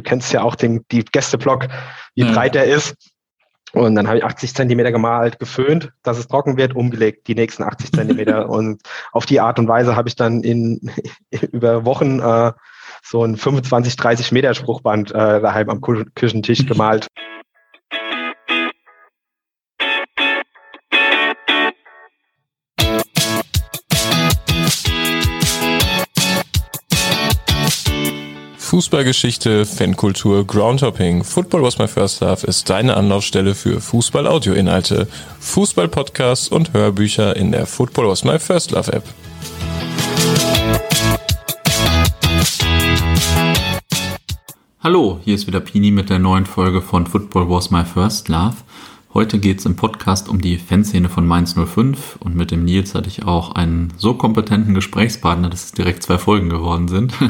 du kennst ja auch den die Gästeblock, wie Ja. breit der ist. Und dann habe ich 80 Zentimeter gemalt, geföhnt, dass es trocken wird, umgelegt, die nächsten 80 Zentimeter. und auf die Art und Weise habe ich dann in über Wochen äh, so ein 25, 30 Meter Spruchband äh, daheim am Küchentisch gemalt. Fußballgeschichte, Fankultur, Groundhopping. Football was my first love ist deine Anlaufstelle für Fußball-Audio-Inhalte, Fußball-Podcasts und Hörbücher in der Football was my first love App. Hallo, hier ist wieder Pini mit der neuen Folge von Football Was My First Love. Heute geht es im Podcast um die Fanszene von Mainz 05 und mit dem Nils hatte ich auch einen so kompetenten Gesprächspartner, dass es direkt zwei Folgen geworden sind.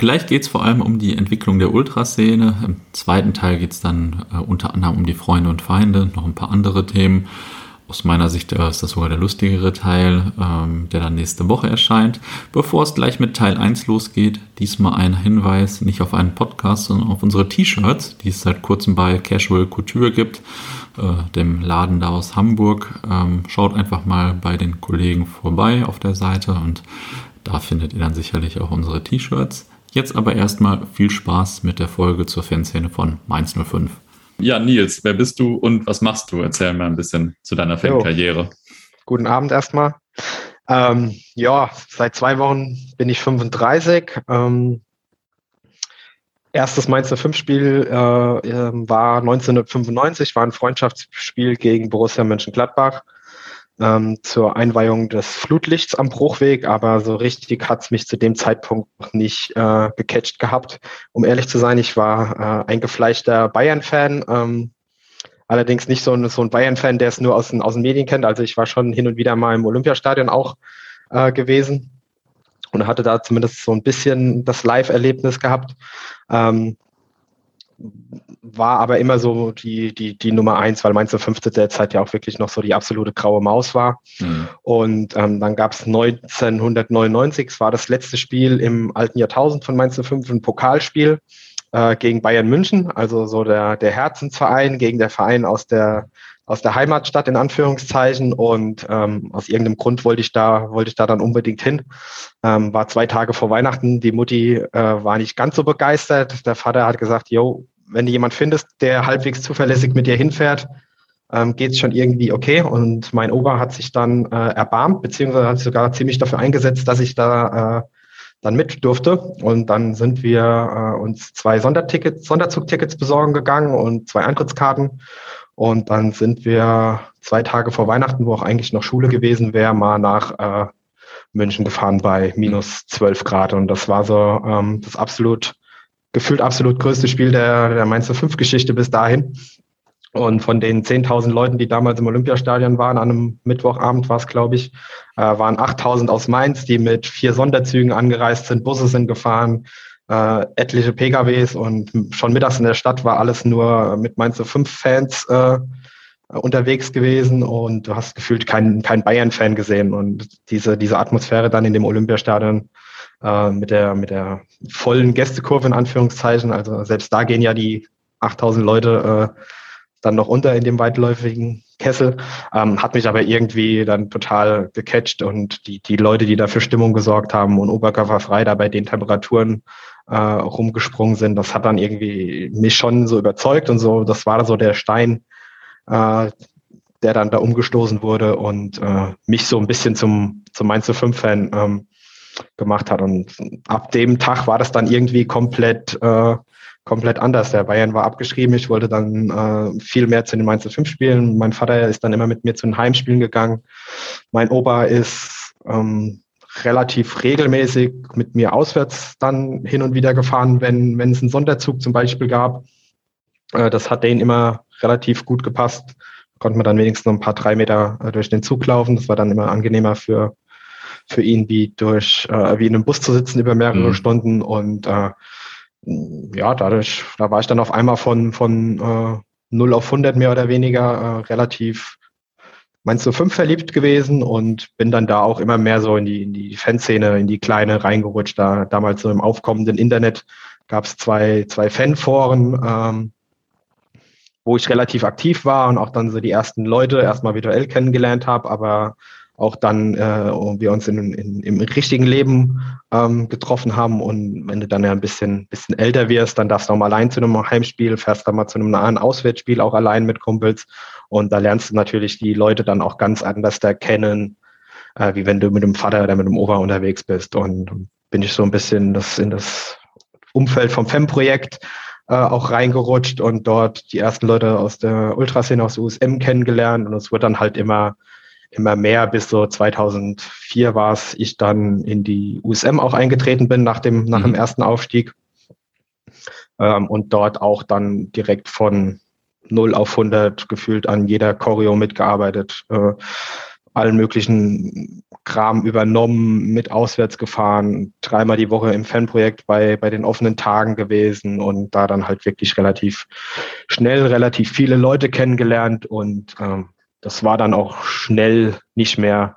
Gleich geht es vor allem um die Entwicklung der Ultraszene. Im zweiten Teil geht es dann äh, unter anderem um die Freunde und Feinde, noch ein paar andere Themen. Aus meiner Sicht äh, ist das sogar der lustigere Teil, ähm, der dann nächste Woche erscheint. Bevor es gleich mit Teil 1 losgeht, diesmal ein Hinweis nicht auf einen Podcast, sondern auf unsere T-Shirts, die es seit kurzem bei Casual Couture gibt, äh, dem Laden da aus Hamburg. Ähm, schaut einfach mal bei den Kollegen vorbei auf der Seite und da findet ihr dann sicherlich auch unsere T-Shirts. Jetzt aber erstmal viel Spaß mit der Folge zur Fanszene von Mainz 05. Ja, Nils, wer bist du und was machst du? Erzähl mal ein bisschen zu deiner Fankarriere. Guten Abend erstmal. Ähm, ja, seit zwei Wochen bin ich 35. Ähm, erstes Mainz 05 Spiel äh, ähm, war 1995, war ein Freundschaftsspiel gegen Borussia Mönchengladbach ähm, zur Einweihung des Flutlichts am Bruchweg, aber so richtig hat's mich zu dem Zeitpunkt noch nicht äh, gecatcht gehabt. Um ehrlich zu sein, ich war äh, eingefleischter Bayern-Fan. Ähm, Allerdings nicht so ein, so ein Bayern-Fan, der es nur aus den, aus den Medien kennt. Also ich war schon hin und wieder mal im Olympiastadion auch äh, gewesen und hatte da zumindest so ein bisschen das Live-Erlebnis gehabt. Ähm, war aber immer so die, die, die Nummer eins, weil Mainz 5 zu der Zeit ja auch wirklich noch so die absolute graue Maus war. Hm. Und ähm, dann gab es 1999, es war das letzte Spiel im alten Jahrtausend von Mainz 05, ein Pokalspiel äh, gegen Bayern München, also so der, der Herzensverein gegen der Verein aus der, aus der Heimatstadt in Anführungszeichen. Und ähm, aus irgendeinem Grund wollte ich da, wollte ich da dann unbedingt hin. Ähm, war zwei Tage vor Weihnachten. Die Mutti äh, war nicht ganz so begeistert. Der Vater hat gesagt, yo, wenn du jemand findest, der halbwegs zuverlässig mit dir hinfährt, ähm, geht es schon irgendwie okay. Und mein Opa hat sich dann äh, erbarmt, beziehungsweise hat sich sogar ziemlich dafür eingesetzt, dass ich da äh, dann mit durfte. Und dann sind wir äh, uns zwei Sondertickets, Sonderzugtickets besorgen gegangen und zwei Eintrittskarten. Und dann sind wir zwei Tage vor Weihnachten, wo auch eigentlich noch Schule gewesen wäre, mal nach äh, München gefahren bei minus 12 Grad. Und das war so ähm, das absolut, gefühlt absolut größte Spiel der, der Mainzer 5 Geschichte bis dahin. Und von den 10.000 Leuten, die damals im Olympiastadion waren, an einem Mittwochabend war es, glaube ich, äh, waren 8.000 aus Mainz, die mit vier Sonderzügen angereist sind, Busse sind gefahren, äh, etliche PKWs und schon mittags in der Stadt war alles nur mit Mainz 5 Fans äh, unterwegs gewesen und du hast gefühlt keinen kein Bayern-Fan gesehen und diese, diese Atmosphäre dann in dem Olympiastadion äh, mit der, mit der vollen Gästekurve in Anführungszeichen, also selbst da gehen ja die 8000 Leute äh, dann noch unter in dem weitläufigen Kessel, ähm, hat mich aber irgendwie dann total gecatcht und die, die Leute, die da für Stimmung gesorgt haben und oberkörperfrei da bei den Temperaturen äh, rumgesprungen sind, das hat dann irgendwie mich schon so überzeugt und so, das war so der Stein, äh, der dann da umgestoßen wurde und äh, mich so ein bisschen zum, zum Mainz 5 Fan ähm, gemacht hat. Und ab dem Tag war das dann irgendwie komplett, äh, komplett anders. Der Bayern war abgeschrieben. Ich wollte dann äh, viel mehr zu den Mainz 5 spielen. Mein Vater ist dann immer mit mir zu den Heimspielen gegangen. Mein Opa ist ähm, relativ regelmäßig mit mir auswärts dann hin und wieder gefahren, wenn, wenn es einen Sonderzug zum Beispiel gab. Äh, das hat denen immer relativ gut gepasst. Konnte man dann wenigstens noch ein paar drei Meter äh, durch den Zug laufen. Das war dann immer angenehmer für, für ihn, wie durch äh, wie in einem Bus zu sitzen über mehrere Mhm. Stunden. Und äh, ja, dadurch, da war ich dann auf einmal von, von äh, 0 auf 100 mehr oder weniger äh, relativ meinst du fünf verliebt gewesen und bin dann da auch immer mehr so in die, in die Fanszene, in die kleine reingerutscht, da damals so im aufkommenden Internet gab es zwei, zwei Fanforen, ähm, wo ich relativ aktiv war und auch dann so die ersten Leute erstmal virtuell kennengelernt habe, aber auch dann äh, wir uns in, in, im richtigen Leben ähm, getroffen haben. Und wenn du dann ja ein bisschen, bisschen älter wirst, dann darfst du auch mal allein zu einem Heimspiel, fährst dann mal zu einem nahen Auswärtsspiel auch allein mit Kumpels. Und da lernst du natürlich die Leute dann auch ganz anders erkennen, äh, wie wenn du mit dem Vater oder mit dem Opa unterwegs bist. Und bin ich so ein bisschen das, in das Umfeld vom FEM-Projekt äh, auch reingerutscht und dort die ersten Leute aus der Ultraszene, aus der USM kennengelernt. Und es wird dann halt immer immer mehr bis so 2004 war es, ich dann in die USM auch eingetreten bin nach dem, nach dem mhm. ersten Aufstieg. Ähm, und dort auch dann direkt von 0 auf 100 gefühlt an jeder Choreo mitgearbeitet, äh, allen möglichen Kram übernommen, mit auswärts gefahren, dreimal die Woche im Fanprojekt bei, bei den offenen Tagen gewesen und da dann halt wirklich relativ schnell, relativ viele Leute kennengelernt und ähm, das war dann auch schnell nicht mehr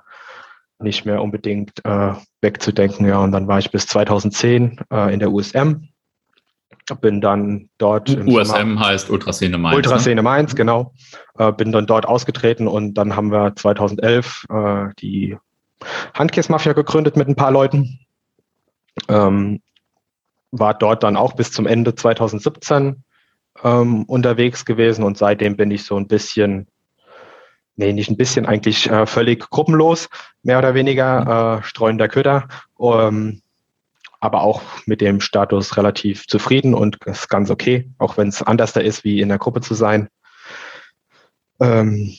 nicht mehr unbedingt äh, wegzudenken. Ja, und dann war ich bis 2010 äh, in der USM. Bin dann dort. USM heißt Ultraszene Mainz. Ne? Ultraszene ne? Mainz, genau. Äh, bin dann dort ausgetreten und dann haben wir 2011 äh, die Handkiss-Mafia gegründet mit ein paar Leuten. Ähm, war dort dann auch bis zum Ende 2017 ähm, unterwegs gewesen und seitdem bin ich so ein bisschen nee, nicht ein bisschen, eigentlich äh, völlig gruppenlos, mehr oder weniger, mhm. äh, streuender Köder. Ähm, aber auch mit dem Status relativ zufrieden und ist ganz okay, auch wenn es anders da ist, wie in der Gruppe zu sein. Ähm,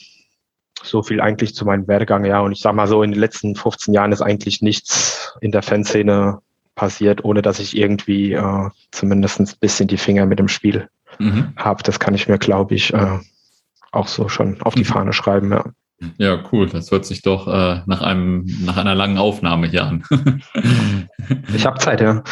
so viel eigentlich zu meinem Werdegang, ja. Und ich sag mal so, in den letzten 15 Jahren ist eigentlich nichts in der Fanszene passiert, ohne dass ich irgendwie äh, zumindest ein bisschen die Finger mit dem Spiel mhm. habe. Das kann ich mir, glaube ich, äh, auch so schon auf die. Fahne schreiben, ja. Ja, cool. Das hört sich doch äh, nach einem nach einer langen Aufnahme hier an. ich habe Zeit, ja.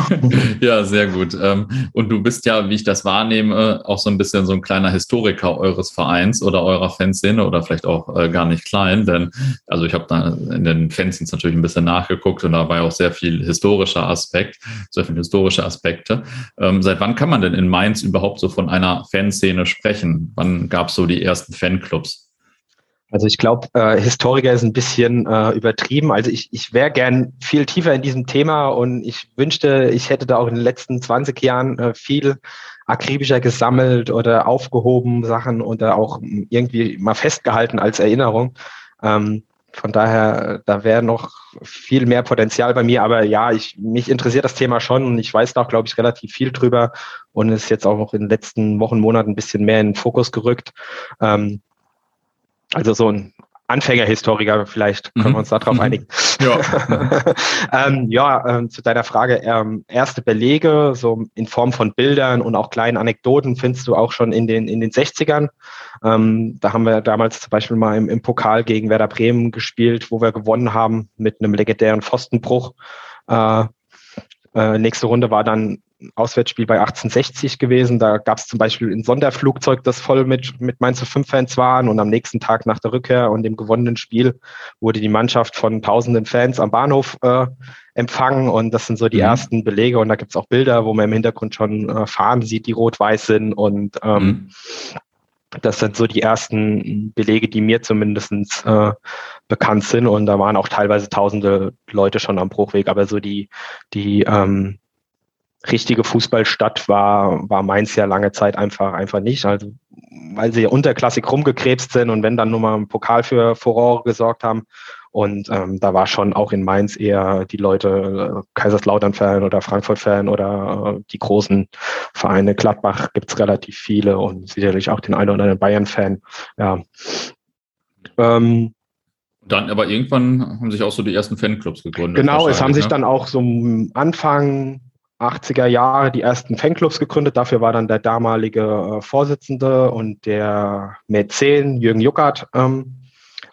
ja, sehr gut. Ähm, und du bist ja, wie ich das wahrnehme, auch so ein bisschen so ein kleiner Historiker eures Vereins oder eurer Fanszene oder vielleicht auch äh, gar nicht klein, denn also ich habe da in den Fanszines natürlich ein bisschen nachgeguckt und da war ja auch sehr viel historischer Aspekt, sehr viele historische Aspekte. Ähm, seit wann kann man denn in Mainz überhaupt so von einer Fanszene sprechen? Wann gab es so die ersten Fanclubs? Also ich glaube, äh, Historiker ist ein bisschen äh, übertrieben. Also ich, ich wäre gern viel tiefer in diesem Thema und ich wünschte, ich hätte da auch in den letzten 20 Jahren äh, viel akribischer gesammelt oder aufgehoben Sachen oder auch irgendwie mal festgehalten als Erinnerung. Ähm, von daher, da wäre noch viel mehr Potenzial bei mir. Aber ja, ich, mich interessiert das Thema schon und ich weiß da auch, glaube ich, relativ viel drüber und ist jetzt auch noch in den letzten Wochen, Monaten ein bisschen mehr in den Fokus gerückt. Ähm, also so ein Anfängerhistoriker, vielleicht können mhm. wir uns darauf mhm. einigen. Ja, ähm, ja ähm, zu deiner Frage, ähm, erste Belege, so in Form von Bildern und auch kleinen Anekdoten findest du auch schon in den, in den 60ern. Ähm, da haben wir damals zum Beispiel mal im, im Pokal gegen Werder Bremen gespielt, wo wir gewonnen haben mit einem legendären Pfostenbruch. Äh, äh, nächste Runde war dann Auswärtsspiel bei 1860 gewesen. Da gab es zum Beispiel ein Sonderflugzeug, das voll mit, mit Mainz 5 Fans waren. Und am nächsten Tag nach der Rückkehr und dem gewonnenen Spiel wurde die Mannschaft von tausenden Fans am Bahnhof äh, empfangen. Und das sind so die mhm. ersten Belege. Und da gibt es auch Bilder, wo man im Hintergrund schon äh, Fahnen sieht, die rot-weiß sind. Und ähm, mhm. Das sind so die ersten Belege, die mir zumindest äh, bekannt sind. Und da waren auch teilweise tausende Leute schon am Bruchweg. Aber so die, die ähm, richtige Fußballstadt war, war Mainz ja lange Zeit einfach, einfach nicht. Also, weil sie unterklassig rumgekrebst sind und wenn dann nur mal im Pokal für Furore gesorgt haben. Und ähm, da war schon auch in Mainz eher die Leute äh, Kaiserslautern-Fan oder Frankfurt-Fan oder äh, die großen Vereine. Gladbach gibt's relativ viele und sicherlich auch den einen oder anderen Bayern-Fan. Ja. Ähm, dann aber irgendwann haben sich auch so die ersten Fanclubs gegründet. Genau, es haben sich ne? dann auch so Anfang 80er Jahre die ersten Fanclubs gegründet. Dafür war dann der damalige äh, Vorsitzende und der Mäzen Jürgen Juckert ähm,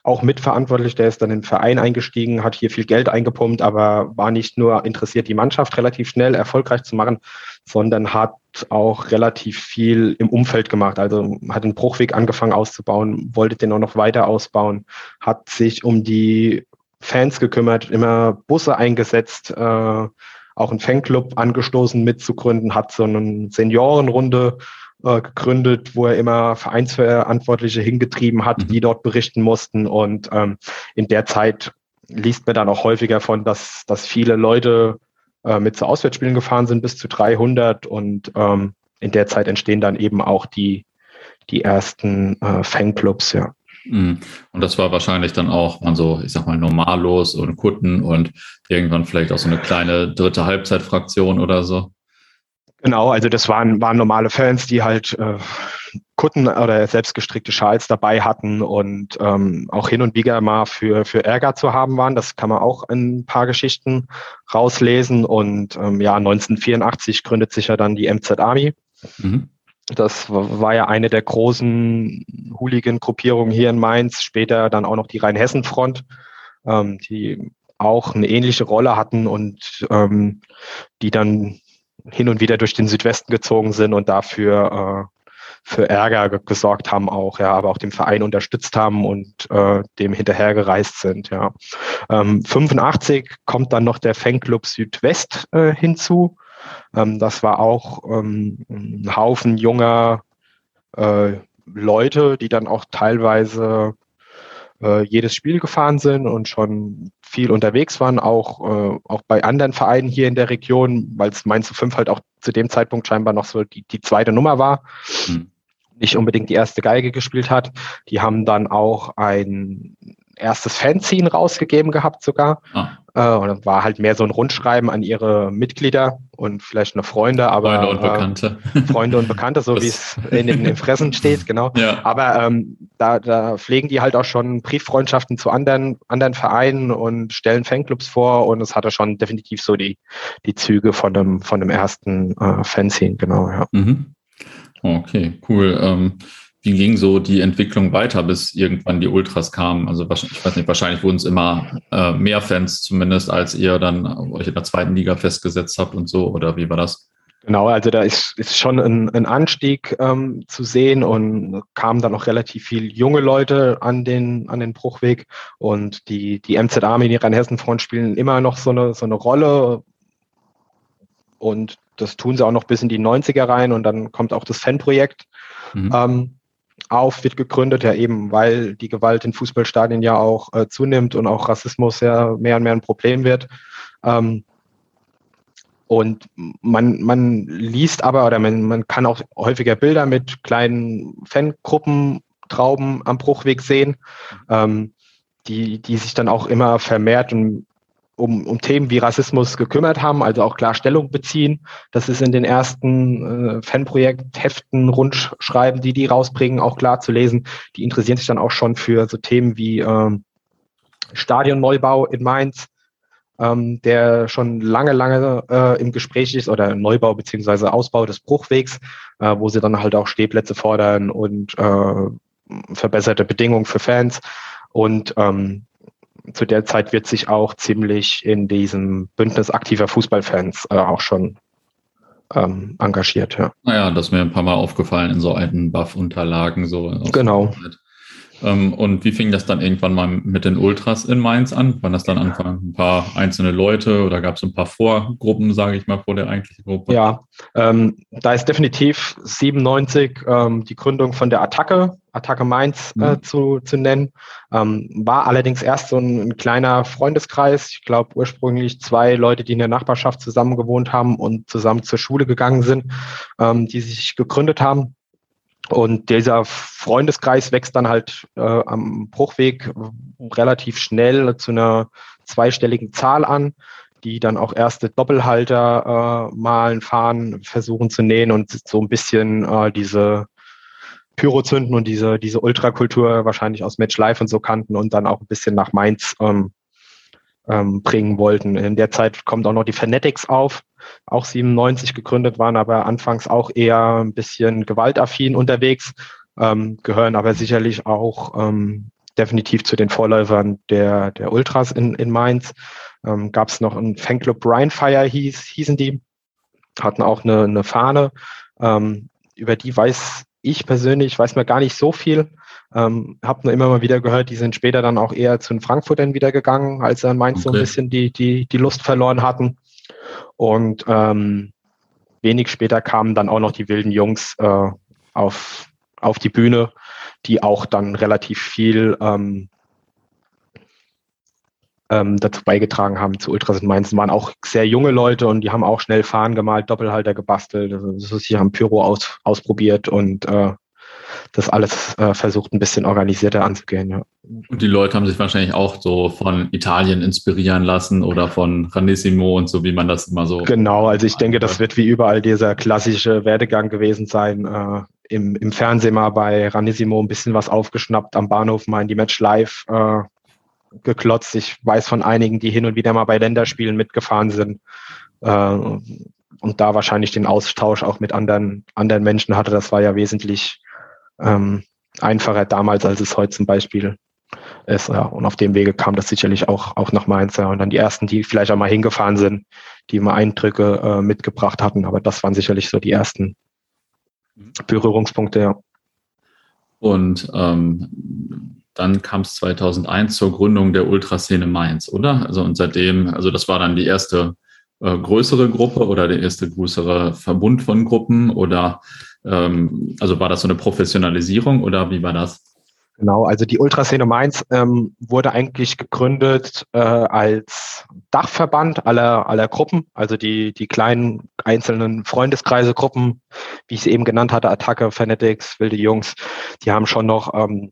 auch mitverantwortlich. Der ist dann den Verein eingestiegen, hat hier viel Geld eingepumpt, aber war nicht nur interessiert, die Mannschaft relativ schnell erfolgreich zu machen, sondern hat auch relativ viel im Umfeld gemacht. Also hat den Bruchweg angefangen auszubauen, wollte den auch noch weiter ausbauen, hat sich um die Fans gekümmert, immer Busse eingesetzt, äh, auch einen Fanclub angestoßen mitzugründen, hat so eine Seniorenrunde äh, gegründet, wo er immer Vereinsverantwortliche hingetrieben hat, mhm. die dort berichten mussten. Und ähm, in der Zeit liest man dann auch häufiger von, dass, dass viele Leute äh, mit zu Auswärtsspielen gefahren sind, bis zu 300. Und ähm, in der Zeit entstehen dann eben auch die, die ersten äh, Fanclubs, ja. Mhm. Und das war wahrscheinlich dann auch man so, ich sag mal, normallos und Kutten und irgendwann vielleicht auch so eine kleine dritte Halbzeitfraktion oder so. Genau, also das waren, waren normale Fans, die halt äh, Kutten oder selbstgestrickte Schals dabei hatten und ähm, auch hin und wieder mal für, für Ärger zu haben waren. Das kann man auch in ein paar Geschichten rauslesen. Und ähm, ja, 1984 gründet sich ja dann die MZ Army. Mhm. Das war ja eine der großen Hooligan-Gruppierungen hier in Mainz, später dann auch noch die Rheinhessen-Front, ähm, die auch eine ähnliche Rolle hatten und ähm, die dann hin und wieder durch den Südwesten gezogen sind und dafür äh, für Ärger gesorgt haben auch, ja, aber auch dem Verein unterstützt haben und äh, dem hinterhergereist sind, ja. Ähm, 85 kommt dann noch der Fanclub Südwest äh, hinzu. Ähm, das war auch ähm, ein Haufen junger äh, Leute, die dann auch teilweise äh, jedes Spiel gefahren sind und schon viel unterwegs waren, auch, äh, auch bei anderen Vereinen hier in der Region, weil es Mainz 5 halt auch zu dem Zeitpunkt scheinbar noch so die, die zweite Nummer war. Hm. Nicht unbedingt die erste Geige gespielt hat. Die haben dann auch ein erstes Fanzine rausgegeben gehabt sogar. Ah. Äh, und war halt mehr so ein Rundschreiben an ihre Mitglieder und vielleicht noch Freunde, aber Freunde und Bekannte. Äh, Freunde und Bekannte, so wie es in den, Fressen steht, genau. Ja. Aber ähm, da, da pflegen die halt auch schon Brieffreundschaften zu anderen, anderen Vereinen und stellen Fanclubs vor und es hatte schon definitiv so die, die Züge von dem, von dem ersten äh, Fanzine, genau, ja. Mhm. Okay, cool. Ähm, wie ging so die Entwicklung weiter, bis irgendwann die Ultras kamen? Also ich weiß nicht, wahrscheinlich wurden es immer äh, mehr Fans zumindest, als ihr dann euch in der zweiten Liga festgesetzt habt und so, oder wie war das? Genau, also da ist, ist schon ein, ein Anstieg ähm, zu sehen und kamen dann auch relativ viele junge Leute an den, an den Bruchweg und die, die MZ Army, die Rheinhessen-Front spielen immer noch so eine, so eine Rolle und das tun sie auch noch bis in die 90er rein und dann kommt auch das Fanprojekt. Mhm. Ähm, auf, wird gegründet, ja eben, weil die Gewalt in Fußballstadien ja auch äh, zunimmt und auch Rassismus ja mehr und mehr ein Problem wird. Ähm, und man, man liest aber oder man, man kann auch häufiger Bilder mit kleinen Fangruppen, Trauben am Bruchweg sehen, ähm, die, die sich dann auch immer vermehrt und um, um Themen wie Rassismus gekümmert haben, also auch klar Stellung beziehen. Das ist in den ersten äh, Fanprojekt-Heften, Rundschreiben, die die rausbringen, auch klar zu lesen. Die interessieren sich dann auch schon für so Themen wie ähm, Stadionneubau in Mainz, ähm, der schon lange, lange äh, im Gespräch ist, oder Neubau beziehungsweise Ausbau des Bruchwegs, äh, wo sie dann halt auch Stehplätze fordern und äh, verbesserte Bedingungen für Fans. Und ähm, zu der Zeit wird sich auch ziemlich in diesem Bündnis aktiver Fußballfans äh, auch schon ähm, engagiert. Ja. Naja, das ist mir ein paar Mal aufgefallen in so alten Buff-Unterlagen. So genau. Ähm, und wie fing das dann irgendwann mal mit den Ultras in Mainz an? Waren das dann Anfang ein paar einzelne Leute oder gab es ein paar Vorgruppen, sage ich mal, vor der eigentlichen Gruppe? Ja, ähm, da ist definitiv 97 ähm, die Gründung von der Attacke, Attacke Mainz äh, mhm. zu, zu nennen. Ähm, war allerdings erst so ein, ein kleiner Freundeskreis. Ich glaube ursprünglich zwei Leute, die in der Nachbarschaft zusammen gewohnt haben und zusammen zur Schule gegangen sind, ähm, die sich gegründet haben. Und dieser Freundeskreis wächst dann halt äh, am Bruchweg relativ schnell zu einer zweistelligen Zahl an, die dann auch erste Doppelhalter äh, malen, fahren, versuchen zu nähen und so ein bisschen äh, diese Pyrozünden und diese, diese Ultrakultur wahrscheinlich aus Match Life und so kannten und dann auch ein bisschen nach Mainz ähm, ähm, bringen wollten. In der Zeit kommt auch noch die Fanatics auf, auch 97 gegründet waren, aber anfangs auch eher ein bisschen gewaltaffin unterwegs, ähm, gehören aber sicherlich auch ähm, definitiv zu den Vorläufern der, der Ultras in, in Mainz. Ähm, Gab es noch einen Fanclub Brianfire hieß, hießen die, hatten auch eine, eine Fahne. Ähm, über die weiß ich persönlich, weiß mir gar nicht so viel. Ähm, habe nur immer mal wieder gehört, die sind später dann auch eher zu den Frankfurtern wieder gegangen, als sie in Mainz okay. so ein bisschen die, die, die Lust verloren hatten. Und ähm, wenig später kamen dann auch noch die wilden Jungs äh, auf, auf die Bühne, die auch dann relativ viel ähm, ähm, dazu beigetragen haben zu Ultras in Mainz. Waren auch sehr junge Leute und die haben auch schnell Fahnen gemalt, Doppelhalter gebastelt. Also, sie haben Pyro aus, ausprobiert und äh, das alles äh, versucht, ein bisschen organisierter anzugehen. Ja. Und die Leute haben sich wahrscheinlich auch so von Italien inspirieren lassen oder von Ranissimo und so, wie man das immer so. Genau, also ich denke, das wird wie überall dieser klassische Werdegang gewesen sein. Äh, im, Im Fernsehen mal bei Ranissimo ein bisschen was aufgeschnappt, am Bahnhof mal in die Match live äh, geklotzt. Ich weiß von einigen, die hin und wieder mal bei Länderspielen mitgefahren sind. Äh, und da wahrscheinlich den Austausch auch mit anderen, anderen Menschen hatte. Das war ja wesentlich ähm, einfacher damals, als es heute zum Beispiel ist. Ja. Und auf dem Wege kam das sicherlich auch, auch nach Mainz. Ja. Und dann die ersten, die vielleicht auch mal hingefahren sind, die mal Eindrücke äh, mitgebracht hatten. Aber das waren sicherlich so die ersten mhm. Berührungspunkte, ja. Und ähm, dann kam es 2001 zur Gründung der Ultraszene Mainz, oder? Also und seitdem, also das war dann die erste äh, größere Gruppe oder der erste größere Verbund von Gruppen oder ähm, also war das so eine Professionalisierung oder wie war das? Genau, also die Ultraszene Mainz ähm, wurde eigentlich gegründet äh, als Dachverband aller, aller Gruppen, also die, die kleinen einzelnen Freundeskreise-Gruppen, wie ich sie eben genannt hatte, Attacke, Fanatics, Wilde Jungs, die haben schon noch ähm,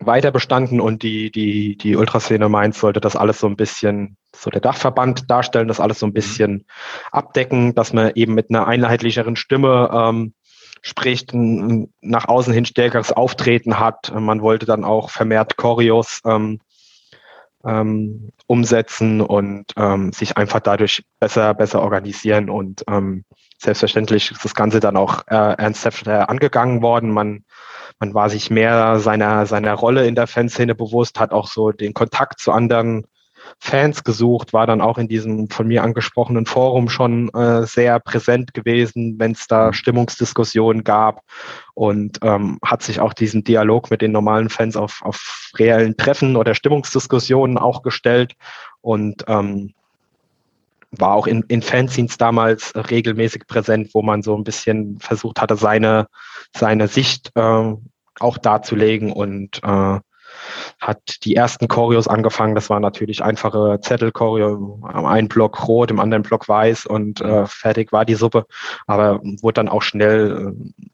weiter bestanden und die, die, die Ultraszene Mainz sollte das alles so ein bisschen, so der Dachverband darstellen, das alles so ein mhm. bisschen abdecken, dass man eben mit einer einheitlicheren Stimme ähm, spricht, ein nach außen hin stärkeres Auftreten hat. Man wollte dann auch vermehrt Choreos ähm, ähm, umsetzen und ähm, sich einfach dadurch besser, besser organisieren. Und ähm, selbstverständlich ist das Ganze dann auch äh, ernsthafter angegangen worden. Man, man war sich mehr seiner, seiner Rolle in der Fanszene bewusst, hat auch so den Kontakt zu anderen Fans gesucht, war dann auch in diesem von mir angesprochenen Forum schon äh, sehr präsent gewesen, wenn es da mhm. Stimmungsdiskussionen gab und ähm, hat sich auch diesen Dialog mit den normalen Fans auf, auf reellen Treffen oder Stimmungsdiskussionen auch gestellt und ähm, war auch in, in Fanzines damals regelmäßig präsent, wo man so ein bisschen versucht hatte, seine, seine Sicht äh, auch darzulegen und äh, hat die ersten Choreos angefangen. Das war natürlich einfache Zettel-Choreo, am einen Block rot, im anderen Block weiß und äh, fertig war die Suppe. Aber wurde dann auch schnell äh,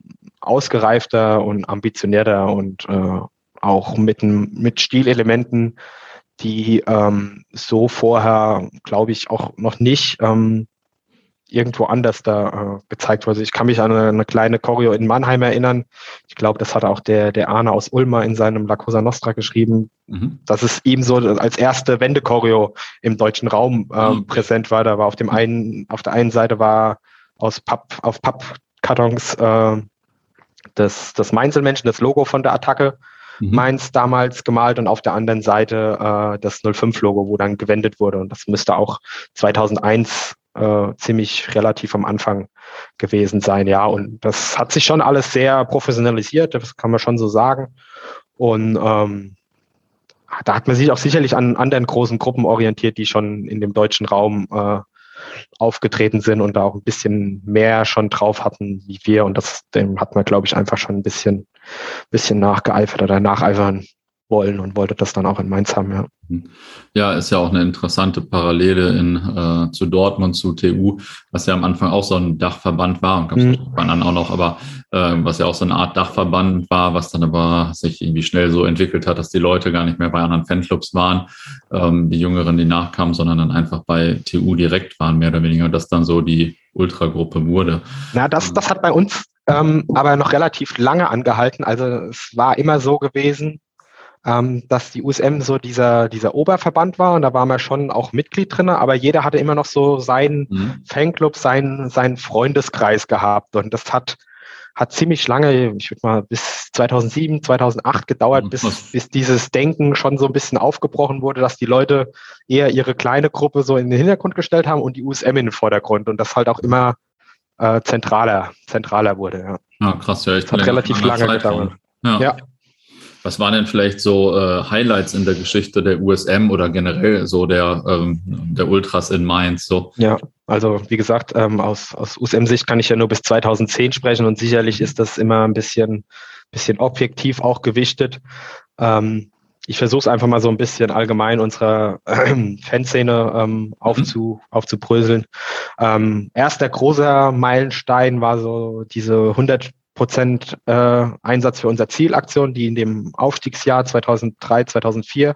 ausgereifter und ambitionierter und äh, auch mit, mit Stilelementen, die ähm, so vorher, glaube ich, auch noch nicht ähm, irgendwo anders da äh, gezeigt wurde. Ich kann mich an eine, eine, kleine Choreo in Mannheim erinnern. Ich glaube, das hat auch der, der Arne aus Ulmer in seinem La Cosa Nostra geschrieben, mhm. dass es ihm so als erste Wende-Choreo im deutschen Raum ähm, mhm. präsent war. Da war auf dem einen, auf der einen Seite war aus Papp, auf Pappkartons äh, das, das Mainzelmenschen, das Logo von der Attacke. Mhm. Mainz damals gemalt und auf der anderen Seite äh, das 05-Logo, wo dann gewendet wurde. Und das müsste auch 2001 äh, ziemlich relativ am Anfang gewesen sein, ja. Und das hat sich schon alles sehr professionalisiert, das kann man schon so sagen. Und ähm, da hat man sich auch sicherlich an anderen großen Gruppen orientiert, die schon in dem deutschen Raum äh, aufgetreten sind und da auch ein bisschen mehr schon drauf hatten wie wir. Und das dem hat man, glaube ich, einfach schon ein bisschen, bisschen nachgeeifert oder nacheifern wollen und wollte das dann auch in Mainz haben, ja. Ja, ist ja auch eine interessante Parallele in, äh, zu Dortmund, zu TU, was ja am Anfang auch so ein Dachverband war und gab es mhm. dann auch noch, aber äh, was ja auch so eine Art Dachverband war, was dann aber sich irgendwie schnell so entwickelt hat, dass die Leute gar nicht mehr bei anderen Fanclubs waren, ähm, die Jüngeren, die nachkamen, sondern dann einfach bei TU direkt waren, mehr oder weniger, und das dann so die Ultragruppe wurde. Na, das, das hat bei uns ähm, aber noch relativ lange angehalten. Also es war immer so gewesen, ähm, dass die USM so dieser, dieser Oberverband war und da war man schon auch Mitglied drin, aber jeder hatte immer noch so seinen mhm. Fanclub, seinen, seinen Freundeskreis gehabt und das hat, hat ziemlich lange, ich würde mal bis 2007, 2008 gedauert, mhm. bis, bis dieses Denken schon so ein bisschen aufgebrochen wurde, dass die Leute eher ihre kleine Gruppe so in den Hintergrund gestellt haben und die USM in den Vordergrund und das halt auch immer äh, zentraler, zentraler wurde. Ja, ja krass, ja, ich hat relativ lange gedauert. Ja. ja. Was waren denn vielleicht so äh, Highlights in der Geschichte der USM oder generell so der, ähm, der Ultras in Mainz? So? Ja, also wie gesagt, ähm, aus, aus USM-Sicht kann ich ja nur bis 2010 sprechen und sicherlich ist das immer ein bisschen, bisschen objektiv auch gewichtet. Ähm, ich versuche es einfach mal so ein bisschen allgemein unserer äh, Fanszene ähm, aufzu, mhm. aufzubröseln. Ähm, erster großer Meilenstein war so diese 100 Prozent äh, Einsatz für unser Zielaktion, die in dem Aufstiegsjahr 2003, 2004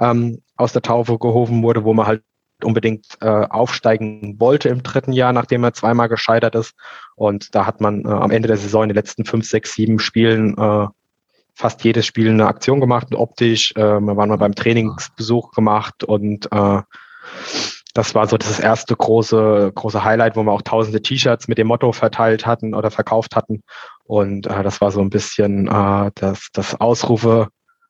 ähm, aus der Taufe gehoben wurde, wo man halt unbedingt äh, aufsteigen wollte im dritten Jahr, nachdem er zweimal gescheitert ist. Und da hat man äh, am Ende der Saison in den letzten fünf, sechs, sieben Spielen äh, fast jedes Spiel eine Aktion gemacht, optisch. Äh, wir waren mal beim Trainingsbesuch gemacht und äh, das war so das erste große, große Highlight, wo wir auch tausende T-Shirts mit dem Motto verteilt hatten oder verkauft hatten. Und äh, das war so ein bisschen äh, das, das Ausrufe,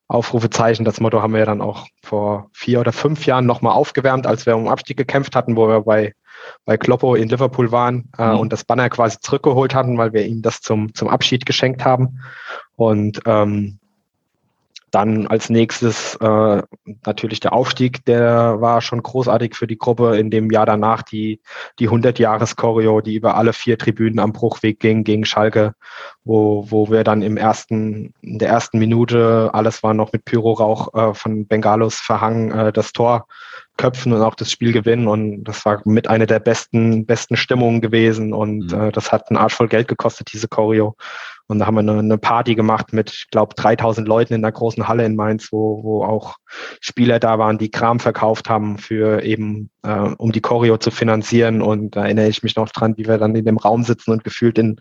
Aufrufezeichen. Das Motto haben wir ja dann auch vor vier oder fünf Jahren nochmal aufgewärmt, als wir um Abstieg gekämpft hatten, wo wir bei, bei Kloppo in Liverpool waren äh, mhm. und das Banner quasi zurückgeholt hatten, weil wir ihm das zum, zum Abschied geschenkt haben. Und ähm, dann als nächstes äh, natürlich der Aufstieg, der war schon großartig für die Gruppe. In dem Jahr danach die, die 100-Jahres-Choreo, die über alle vier Tribünen am Bruchweg ging gegen Schalke, wo, wo wir dann im ersten, in der ersten Minute, alles war noch mit Pyrorauch äh, von Bengalos verhangen, äh, das Tor köpfen und auch das Spiel gewinnen. Und das war mit einer der besten, besten Stimmungen gewesen. Und mhm. äh, das hat einen Arsch voll Geld gekostet, diese Choreo. Und da haben wir eine, eine Party gemacht mit, ich glaube, 3000 Leuten in der großen Halle in Mainz, wo, wo auch Spieler da waren, die Kram verkauft haben für eben, äh, um die Choreo zu finanzieren. Und da erinnere ich mich noch dran, wie wir dann in dem Raum sitzen und gefühlt in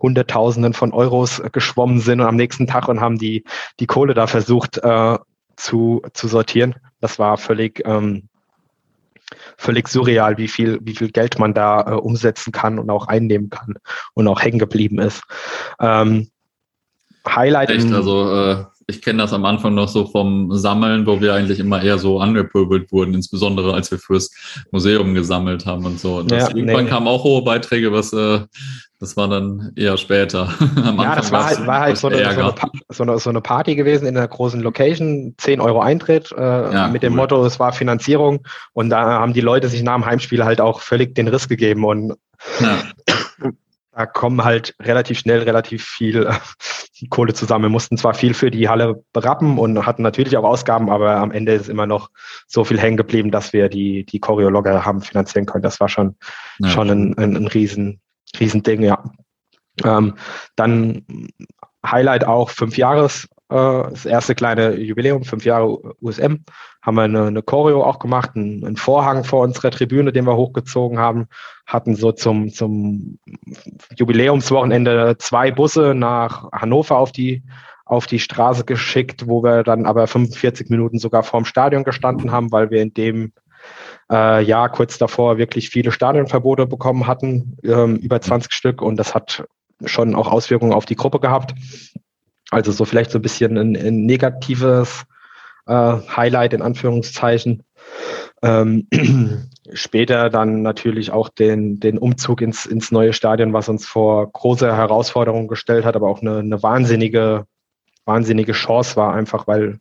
Hunderttausenden von Euros geschwommen sind und am nächsten Tag und haben die, die Kohle da versucht äh, zu, zu sortieren. Das war völlig, ähm, völlig surreal, wie viel, wie viel Geld man da äh, umsetzen kann und auch einnehmen kann und auch hängen geblieben ist. Ähm, Highlight. Echt, also äh, ich kenne das am Anfang noch so vom Sammeln, wo wir eigentlich immer eher so angepöbelt wurden, insbesondere als wir fürs Museum gesammelt haben und so. Und ja, irgendwann nee. kamen auch hohe Beiträge, was äh, das war dann eher später. ja, das war halt, war halt so, eine, so, eine, so, eine, so, eine, Party gewesen in einer großen Location, 10 Euro Eintritt, äh, ja, mit dem cool. Motto, es war Finanzierung. Und da haben die Leute sich nach dem Heimspiel halt auch völlig den Riss gegeben. Und ja. da kommen halt relativ schnell relativ viel äh, Kohle zusammen. Wir mussten zwar viel für die Halle berappen und hatten natürlich auch Ausgaben, aber am Ende ist immer noch so viel hängen geblieben, dass wir die, die Choreologer haben finanzieren können. Das war schon, ja. schon ein, ein, ein riesen Riesending, ja. Ähm, dann Highlight auch fünf Jahres, äh, das erste kleine Jubiläum, fünf Jahre USM, haben wir eine, eine Choreo auch gemacht, einen, einen, Vorhang vor unserer Tribüne, den wir hochgezogen haben, hatten so zum, zum Jubiläumswochenende zwei Busse nach Hannover auf die, auf die Straße geschickt, wo wir dann aber 45 Minuten sogar vorm Stadion gestanden haben, weil wir in dem äh, Jahr kurz davor wirklich viele Stadionverbote bekommen hatten, ähm, über 20 Stück. Und das hat schon auch Auswirkungen auf die Gruppe gehabt. Also so vielleicht so ein bisschen ein, ein negatives äh, Highlight in Anführungszeichen. Ähm, später dann natürlich auch den, den Umzug ins, ins neue Stadion, was uns vor große Herausforderungen gestellt hat, aber auch eine, eine wahnsinnige, wahnsinnige Chance war, einfach weil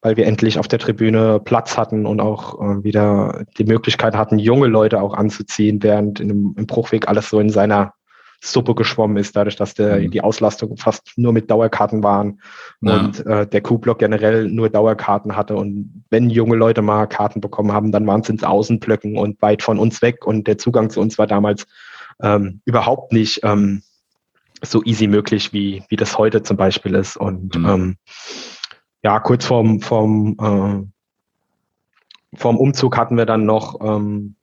weil wir endlich auf der Tribüne Platz hatten und auch äh, wieder die Möglichkeit hatten, junge Leute auch anzuziehen, während in dem, im Bruchweg alles so in seiner Suppe geschwommen ist, dadurch, dass der, mhm. die Auslastung fast nur mit Dauerkarten waren ja. und äh, der Q-Block generell nur Dauerkarten hatte. Und wenn junge Leute mal Karten bekommen haben, dann waren es ins Außenblöcken und weit von uns weg. Und der Zugang zu uns war damals ähm, überhaupt nicht ähm, so easy möglich, wie, wie das heute zum Beispiel ist. Und mhm. ähm, ja, kurz vorm, vorm, äh, vorm Umzug hatten wir dann noch ähm,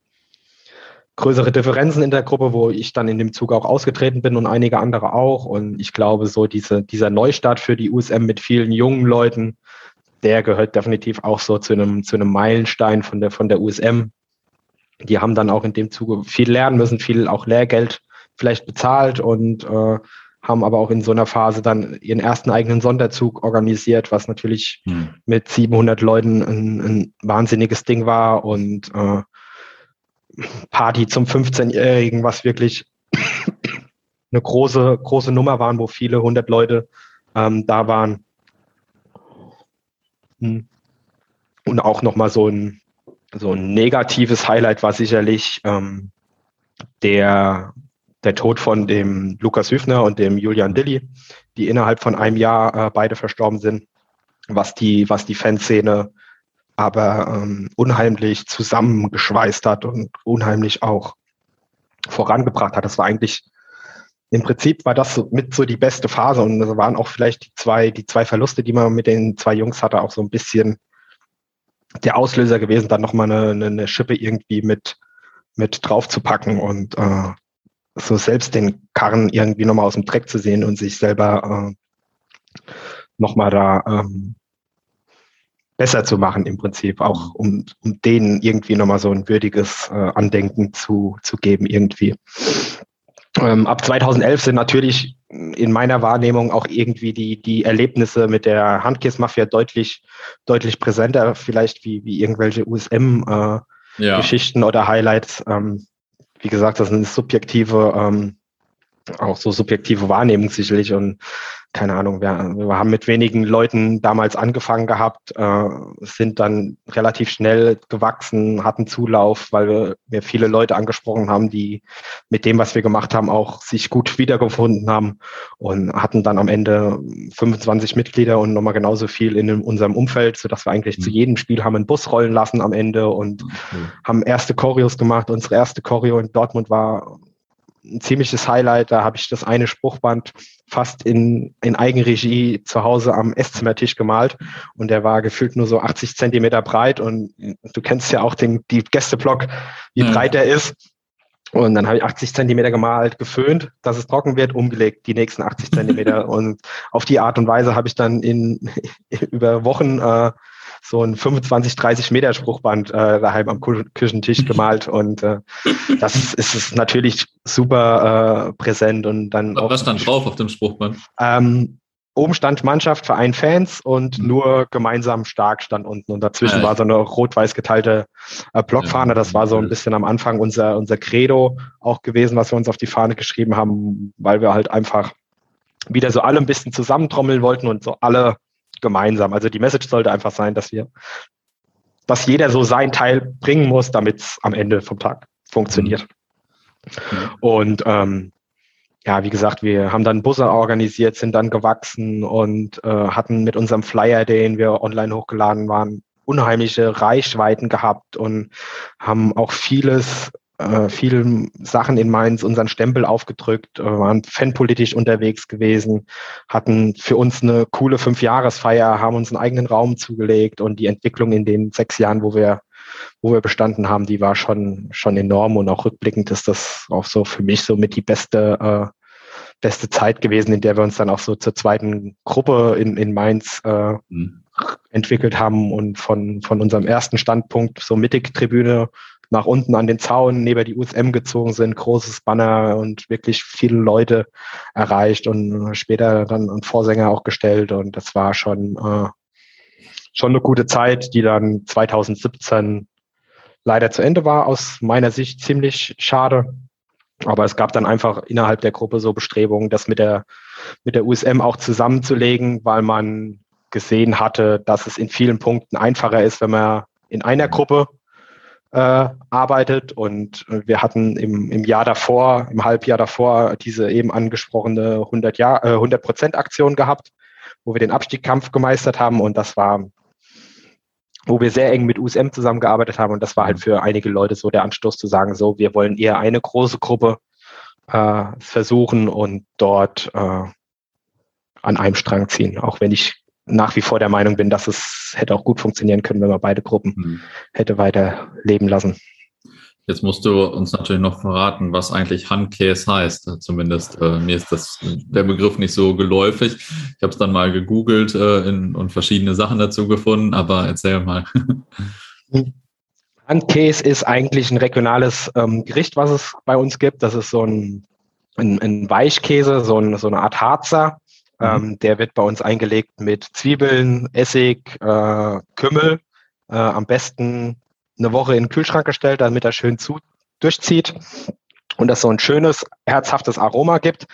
größere Differenzen in der Gruppe, wo ich dann in dem Zug auch ausgetreten bin und einige andere auch. Und ich glaube, so diese, dieser Neustart für die USM mit vielen jungen Leuten, der gehört definitiv auch so zu einem, zu einem Meilenstein von der, von der USM. Die haben dann auch in dem Zuge viel lernen müssen, viel auch Lehrgeld vielleicht bezahlt und äh, haben aber auch in so einer Phase dann ihren ersten eigenen Sonderzug organisiert, was natürlich hm. mit 700 Leuten ein, ein, wahnsinniges Ding war und äh, Party zum 15-Jährigen, was wirklich eine große, große Nummer waren, wo viele hundert Leute ähm, da waren. Hm. Und auch nochmal so ein, so ein negatives Highlight war sicherlich ähm, der, der Tod von dem Lukas Hüfner und dem Julian Dilly, die innerhalb von einem Jahr äh, beide verstorben sind, was die, was die Fanszene aber ähm, unheimlich zusammengeschweißt hat und unheimlich auch vorangebracht hat. Das war eigentlich im Prinzip war das so, mit so die beste Phase und das waren auch vielleicht die zwei, die zwei Verluste, die man mit den zwei Jungs hatte, auch so ein bisschen der Auslöser gewesen, dann nochmal eine, eine, Schippe irgendwie mit, mit draufzupacken und äh, so selbst den Karren irgendwie nochmal aus dem Dreck zu sehen und sich selber äh, nochmal da ähm, besser zu machen im Prinzip, auch um, um denen irgendwie nochmal so ein würdiges äh, Andenken zu, zu geben irgendwie. Ähm, ab 2011 sind natürlich in meiner Wahrnehmung auch irgendwie die, die Erlebnisse mit der Handkiss-Mafia deutlich, deutlich präsenter, vielleicht wie, wie irgendwelche USM-Geschichten äh, ja. oder Highlights. Ähm, wie gesagt, das sind subjektive, ähm, auch so subjektive Wahrnehmung sicherlich. Und keine Ahnung, wir, wir, haben mit wenigen Leuten damals angefangen gehabt, äh, sind dann relativ schnell gewachsen, hatten Zulauf, weil wir, wir viele Leute angesprochen haben, die mit dem, was wir gemacht haben, auch sich gut wiedergefunden haben und hatten dann am Ende 25 Mitglieder und nochmal genauso viel in unserem Umfeld, sodass wir eigentlich mhm. zu jedem Spiel haben einen Bus rollen lassen am Ende und mhm. haben erste Choreos gemacht. Unsere erste Choreo in Dortmund war ein ziemliches Highlight. Da habe ich das eine Spruchband fast in, in Eigenregie zu Hause am Esszimmertisch gemalt und der war gefühlt nur so 80 Zentimeter breit und du kennst ja auch den die Gästeblock, wie ja. breit der ist. Und dann habe ich 80 Zentimeter gemalt, geföhnt, dass es trocken wird, umgelegt, die nächsten 80 Zentimeter. und auf die Art und Weise habe ich dann in, über Wochen äh, so ein 25, 30 Meter Spruchband äh, daheim am Küchentisch gemalt und äh, das ist, ist natürlich super äh, präsent und dann. Was stand drauf auf dem Spruchband? Ähm, oben stand Mannschaft, Verein, Fans und mhm. nur gemeinsam stark stand unten. Und dazwischen ja, war so eine rot-weiß geteilte äh, Blockfahne. Das war so ein bisschen am Anfang unser, unser Credo auch gewesen, was wir uns auf die Fahne geschrieben haben, weil wir halt einfach wieder so alle ein bisschen zusammentrommeln wollten und so alle gemeinsam. Also die Message sollte einfach sein, dass wir, dass jeder so sein Teil bringen muss, damit es am Ende vom Tag funktioniert. Mhm. Und ähm, ja, wie gesagt, wir haben dann Busse organisiert, sind dann gewachsen und äh, hatten mit unserem Flyer, den wir online hochgeladen waren, unheimliche Reichweiten gehabt und haben auch vieles äh, viele Sachen in Mainz unseren Stempel aufgedrückt, äh, waren fanpolitisch unterwegs gewesen, hatten für uns eine coole Fünfjahresfeier, haben uns einen eigenen Raum zugelegt und die Entwicklung in den sechs Jahren, wo wir wo wir bestanden haben, die war schon schon enorm und auch rückblickend ist das auch so für mich so mit die beste äh, beste Zeit gewesen, in der wir uns dann auch so zur zweiten Gruppe in, in Mainz äh, mhm. entwickelt haben und von, von unserem ersten Standpunkt, so mittig Tribüne, nach unten an den Zaun neben die USM gezogen sind, großes Banner und wirklich viele Leute erreicht und später dann einen Vorsänger auch gestellt und das war schon, äh, schon eine gute Zeit, die dann 2017 leider zu Ende war, aus meiner Sicht ziemlich schade. Aber es gab dann einfach innerhalb der Gruppe so Bestrebungen, das mit der, mit der USM auch zusammenzulegen, weil man gesehen hatte, dass es in vielen Punkten einfacher ist, wenn man in einer Gruppe äh, arbeitet. Und wir hatten im, im Jahr davor, im Halbjahr davor, diese eben angesprochene 100 Jahr, äh, 100 Prozent Aktion gehabt, wo wir den Abstiegskampf gemeistert haben. Und das war, wo wir sehr eng mit USM zusammengearbeitet haben. Und das war halt für einige Leute so der Anstoß zu sagen, so, wir wollen eher eine große Gruppe äh, versuchen und dort äh, an einem Strang ziehen. Auch wenn ich nach wie vor der Meinung bin, dass es hätte auch gut funktionieren können, wenn man beide Gruppen mhm. hätte weiter leben lassen. Jetzt musst du uns natürlich noch verraten, was eigentlich Handkäse heißt. Zumindest äh, mir ist das der Begriff nicht so geläufig. Ich habe es dann mal gegoogelt äh, in, und verschiedene Sachen dazu gefunden, aber erzähl mal. Handkäse ist eigentlich ein regionales ähm, Gericht, was es bei uns gibt. Das ist so ein, ein, ein Weichkäse, so, ein, so eine Art Harzer. Ähm, der wird bei uns eingelegt mit Zwiebeln, Essig, äh, Kümmel. Äh, am besten eine Woche in den Kühlschrank gestellt, damit er schön zu, durchzieht und das so ein schönes, herzhaftes Aroma gibt.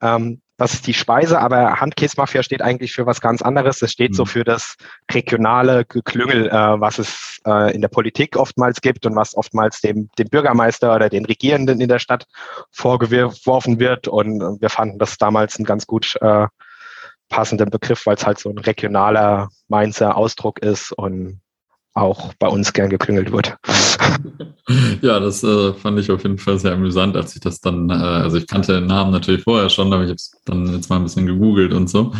Ähm, das ist die Speise, aber Handkäsmafia steht eigentlich für was ganz anderes. Das steht mhm. so für das regionale Geklüngel, äh, was es äh, in der Politik oftmals gibt und was oftmals dem, dem Bürgermeister oder den Regierenden in der Stadt vorgeworfen wird. Und wir fanden das damals ein ganz gut äh, passenden Begriff, weil es halt so ein regionaler Mainzer Ausdruck ist und auch bei uns gern geklüngelt wird. Ja, das äh, fand ich auf jeden Fall sehr amüsant, als ich das dann, äh, also ich kannte den Namen natürlich vorher schon, aber ich habe es dann jetzt mal ein bisschen gegoogelt und so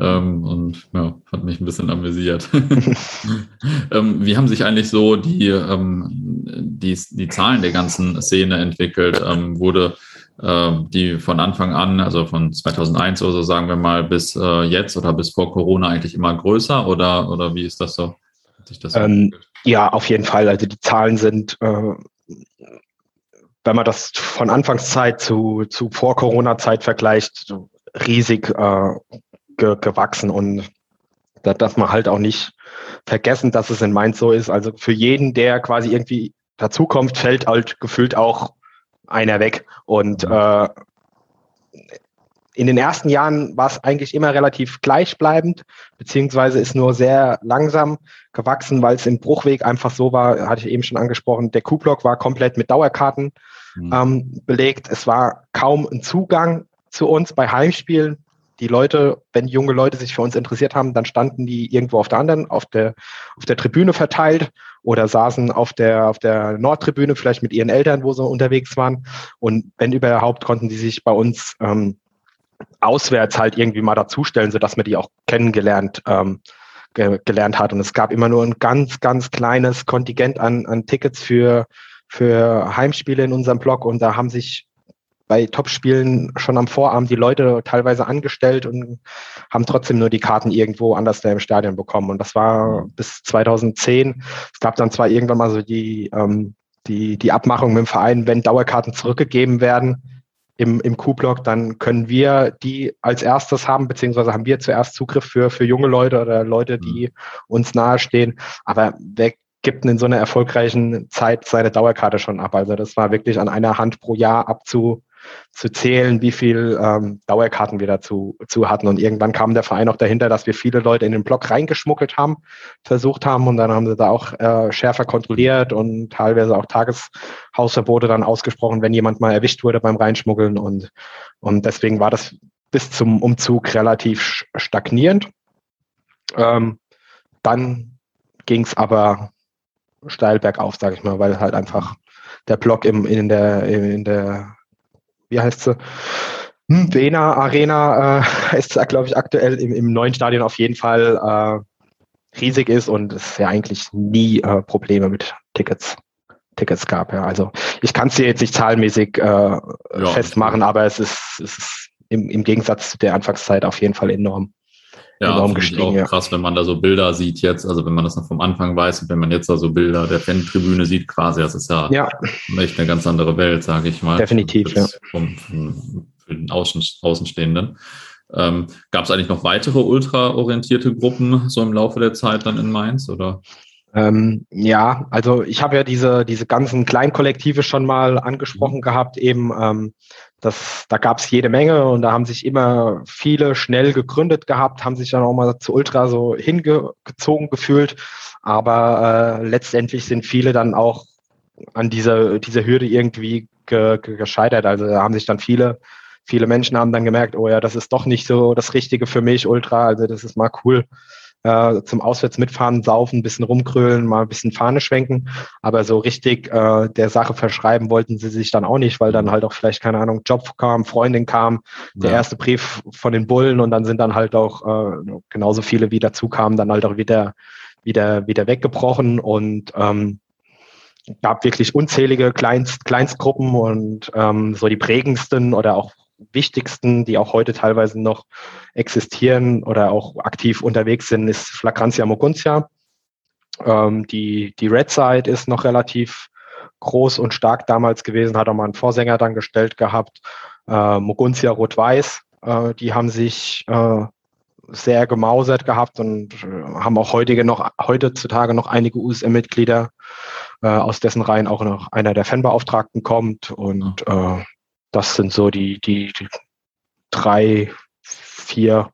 ähm, und ja, hat mich ein bisschen amüsiert. ähm, wie haben sich eigentlich so die, ähm, die, die Zahlen der ganzen Szene entwickelt? Ähm, wurde die von Anfang an, also von 2001 oder so sagen wir mal, bis äh, jetzt oder bis vor Corona eigentlich immer größer oder, oder wie ist das so? sich das ähm, ja, auf jeden Fall. Also die Zahlen sind, äh, wenn man das von Anfangszeit zu, zu Vor-Corona-Zeit vergleicht, riesig äh, ge gewachsen. Und da darf man halt auch nicht vergessen, dass es in Mainz so ist. Also für jeden, der quasi irgendwie dazukommt, fällt halt gefühlt auch einer weg. Und äh, in den ersten Jahren war es eigentlich immer relativ gleichbleibend, beziehungsweise ist nur sehr langsam gewachsen, weil es im Bruchweg einfach so war, hatte ich eben schon angesprochen, der Q-Block war komplett mit Dauerkarten mhm. ähm, belegt. Es war kaum ein Zugang zu uns bei Heimspielen. Die Leute, wenn junge Leute sich für uns interessiert haben, dann standen die irgendwo auf der anderen, auf der, auf der Tribüne verteilt oder saßen auf der, auf der Nordtribüne, vielleicht mit ihren Eltern, wo sie unterwegs waren. Und wenn überhaupt, konnten die sich bei uns ähm, auswärts halt irgendwie mal dazustellen, sodass man die auch kennengelernt ähm, ge gelernt hat. Und es gab immer nur ein ganz, ganz kleines Kontingent an, an Tickets für, für Heimspiele in unserem Blog. Und da haben sich bei Topspielen schon am Vorabend die Leute teilweise angestellt und haben trotzdem nur die Karten irgendwo anders da im Stadion bekommen. Und das war bis 2010. Es gab dann zwar irgendwann mal so die, ähm, die, die Abmachung mit dem Verein, wenn Dauerkarten zurückgegeben werden, im, im Q-Block, dann können wir die als erstes haben, beziehungsweise haben wir zuerst Zugriff für, für junge Leute oder Leute, die mhm. uns nahestehen. Aber wer gibt in so einer erfolgreichen Zeit seine Dauerkarte schon ab? Also das war wirklich an einer Hand pro Jahr abzu, zu zählen, wie viel ähm, Dauerkarten wir dazu zu hatten. Und irgendwann kam der Verein auch dahinter, dass wir viele Leute in den Block reingeschmuggelt haben, versucht haben. Und dann haben sie da auch äh, schärfer kontrolliert und teilweise auch Tageshausverbote dann ausgesprochen, wenn jemand mal erwischt wurde beim Reinschmuggeln. Und, und deswegen war das bis zum Umzug relativ stagnierend. Ähm, dann ging es aber steil bergauf, sage ich mal, weil halt einfach der Block im, in, der, in der wie heißt sie? Hm, Vena Arena äh, ist, glaube ich, aktuell im, im, neuen Stadion auf jeden Fall äh, riesig ist und es ja eigentlich nie äh, Probleme mit Tickets, Tickets gab. Ja. Also ich kann es dir jetzt nicht zahlenmäßig äh, ja, festmachen, aber es ist, es ist im, im Gegensatz zu der Anfangszeit auf jeden Fall enorm. Ja, enorm gestiegen. Auch ja. krass, wenn man da so Bilder sieht jetzt, also wenn man das noch vom Anfang weiß und wenn man jetzt da so Bilder der Fantribüne sieht, quasi, das ist ja, ja. echt eine ganz andere Welt, sage ich mal. Definitiv, ja. Vom, vom, für den Außen, Außenstehenden. Ähm, Gab es eigentlich noch weitere ultraorientierte Gruppen so im Laufe der Zeit dann in Mainz, oder? Ähm, ja, also ich habe ja diese, diese ganzen Kleinkollektive schon mal angesprochen mhm. gehabt, eben ähm, das, da gab es jede Menge und da haben sich immer viele schnell gegründet gehabt, haben sich dann auch mal zu Ultra so hingezogen gefühlt. Aber äh, letztendlich sind viele dann auch an dieser, dieser Hürde irgendwie ge, ge, gescheitert. Also da haben sich dann viele, viele Menschen haben dann gemerkt, oh ja, das ist doch nicht so das Richtige für mich, Ultra. Also das ist mal cool, äh, zum Auswärts mitfahren, saufen, ein bisschen rumkrölen, mal ein bisschen Fahne schwenken. Aber so richtig äh, der Sache verschreiben wollten sie sich dann auch nicht, weil dann halt auch vielleicht, keine Ahnung, Job kam, Freundin kam, der erste Brief von den Bullen und dann sind dann halt auch äh, genauso viele, wie dazu kamen, dann halt auch wieder, wieder, wieder weggebrochen und ähm, gab wirklich unzählige Kleinst, Kleinstgruppen und ähm, so die prägendsten oder auch wichtigsten, die auch heute teilweise noch existieren oder auch aktiv unterwegs sind, ist Flagrantia moguntia. Ähm, die, die Red Side ist noch relativ groß und stark damals gewesen, hat auch mal einen Vorsänger dann gestellt gehabt. Äh, Moguntia Rot-Weiß, äh, die haben sich äh, sehr gemausert gehabt und äh, haben auch heutige noch, heutzutage noch einige USM-Mitglieder, äh, aus dessen Reihen auch noch einer der Fanbeauftragten kommt und äh, das sind so die, die, die drei vier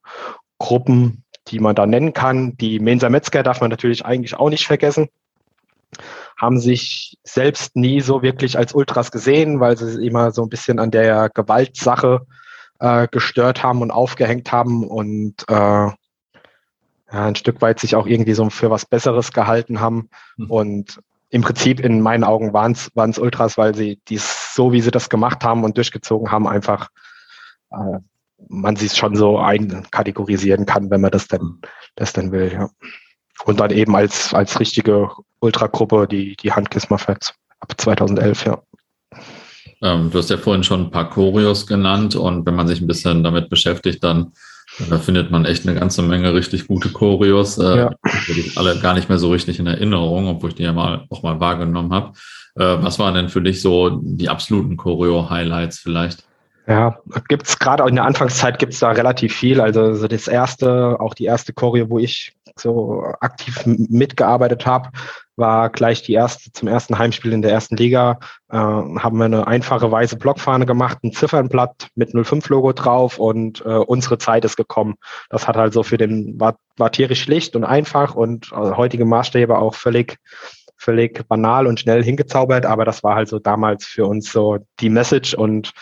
Gruppen, die man da nennen kann. Die Mensa Metzger darf man natürlich eigentlich auch nicht vergessen. Haben sich selbst nie so wirklich als Ultras gesehen, weil sie immer so ein bisschen an der Gewaltsache äh, gestört haben und aufgehängt haben und äh, ja, ein Stück weit sich auch irgendwie so für was Besseres gehalten haben. Mhm. Und im Prinzip in meinen Augen waren es Ultras, weil sie dies so, wie sie das gemacht haben und durchgezogen haben, einfach äh, man sie schon so einkategorisieren kann, wenn man das denn, das denn will, ja. Und dann eben als, als richtige Ultragruppe die, die Handkissmerfets ab 2011, ja. Ähm, du hast ja vorhin schon ein paar Choreos genannt und wenn man sich ein bisschen damit beschäftigt, dann da findet man echt eine ganze Menge richtig gute Choreos, äh, ja. die alle gar nicht mehr so richtig in Erinnerung, obwohl ich die ja mal auch mal wahrgenommen habe. Äh, was waren denn für dich so die absoluten Choreo-Highlights vielleicht? Ja, gibt's gerade in der Anfangszeit gibt's da relativ viel. Also so das erste, auch die erste Choreo, wo ich so aktiv mitgearbeitet habe, war gleich die erste zum ersten Heimspiel in der ersten Liga. Äh, haben wir eine einfache weiße Blockfahne gemacht, ein Ziffernblatt mit 05-Logo drauf und äh, unsere Zeit ist gekommen. Das hat halt so für den war, war tierisch schlicht und einfach und äh, heutige Maßstäbe auch völlig völlig banal und schnell hingezaubert, aber das war halt so damals für uns so die Message und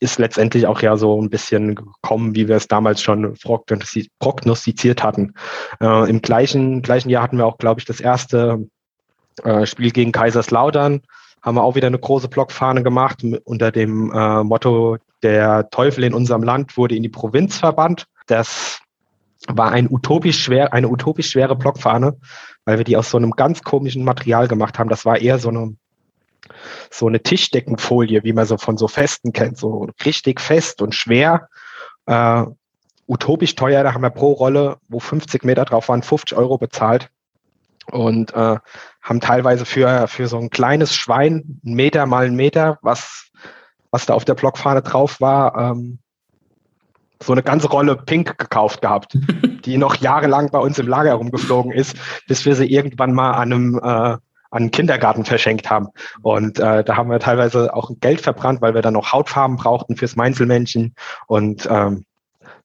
ist letztendlich auch ja so ein bisschen gekommen, wie wir es damals schon prognostiziert hatten. Äh, Im gleichen, gleichen Jahr hatten wir auch, glaube ich, das erste äh, Spiel gegen Kaiserslautern. Haben wir auch wieder eine große Blockfahne gemacht unter dem äh, Motto, der Teufel in unserem Land wurde in die Provinz verbannt. Das war ein utopisch schwer, eine utopisch schwere Blockfahne, weil wir die aus so einem ganz komischen Material gemacht haben. Das war eher so eine so eine Tischdeckenfolie, wie man so von so Festen kennt, so richtig fest und schwer. Äh, utopisch teuer, da haben wir pro Rolle, wo 50 Meter drauf waren, 50 Euro bezahlt und äh, haben teilweise für, für so ein kleines Schwein, ein Meter mal ein Meter, was, was da auf der Blockfahne drauf war, ähm, so eine ganze Rolle Pink gekauft gehabt, die noch jahrelang bei uns im Lager rumgeflogen ist, bis wir sie irgendwann mal an einem äh, an Kindergarten verschenkt haben. Und äh, da haben wir teilweise auch Geld verbrannt, weil wir dann noch Hautfarben brauchten fürs Meinzelmännchen. Und ähm,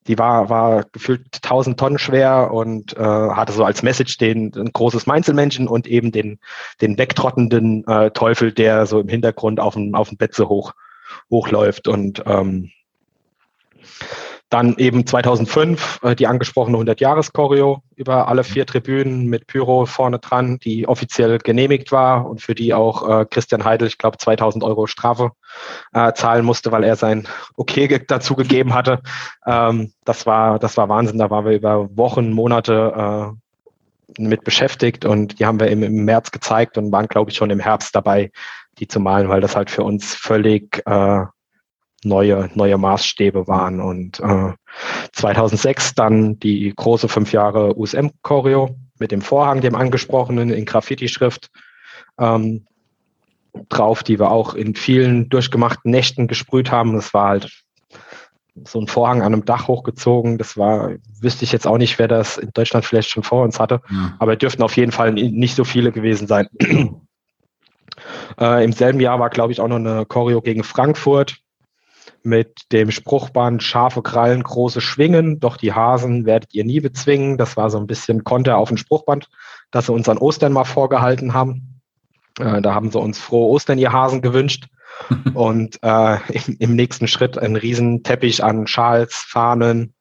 die war, war gefühlt 1000 Tonnen schwer und äh, hatte so als Message den ein großes Meinzelmännchen und eben den, den wegtrottenden äh, Teufel, der so im Hintergrund auf dem, auf dem Bett so hoch, hochläuft. Und ähm, dann eben 2005 äh, die angesprochene 100-Jahres-Choreo über alle vier Tribünen mit Pyro vorne dran, die offiziell genehmigt war und für die auch äh, Christian Heidel, ich glaube, 2000 Euro Strafe äh, zahlen musste, weil er sein Okay dazu gegeben hatte. Ähm, das war das war Wahnsinn. Da waren wir über Wochen, Monate äh, mit beschäftigt und die haben wir im, im März gezeigt und waren, glaube ich, schon im Herbst dabei, die zu malen, weil das halt für uns völlig äh, neue, neue Maßstäbe waren. Und äh, 2006 dann die große fünf Jahre USM-Choreo mit dem Vorhang, dem angesprochenen, in Graffiti-Schrift ähm, drauf, die wir auch in vielen durchgemachten Nächten gesprüht haben. Das war halt so ein Vorhang an einem Dach hochgezogen. Das war, wüsste ich jetzt auch nicht, wer das in Deutschland vielleicht schon vor uns hatte, ja. aber dürften auf jeden Fall nicht so viele gewesen sein. äh, Im selben Jahr war, glaube ich, auch noch eine Choreo gegen Frankfurt mit dem Spruchband scharfe Krallen, große Schwingen, doch die Hasen werdet ihr nie bezwingen. Das war so ein bisschen Konter auf dem Spruchband, das sie uns an Ostern mal vorgehalten haben. Äh, da haben sie uns frohe Ostern, ihr Hasen, gewünscht. Und äh, im, im, nächsten Schritt ein Riesenteppich an Schals, Fahnen,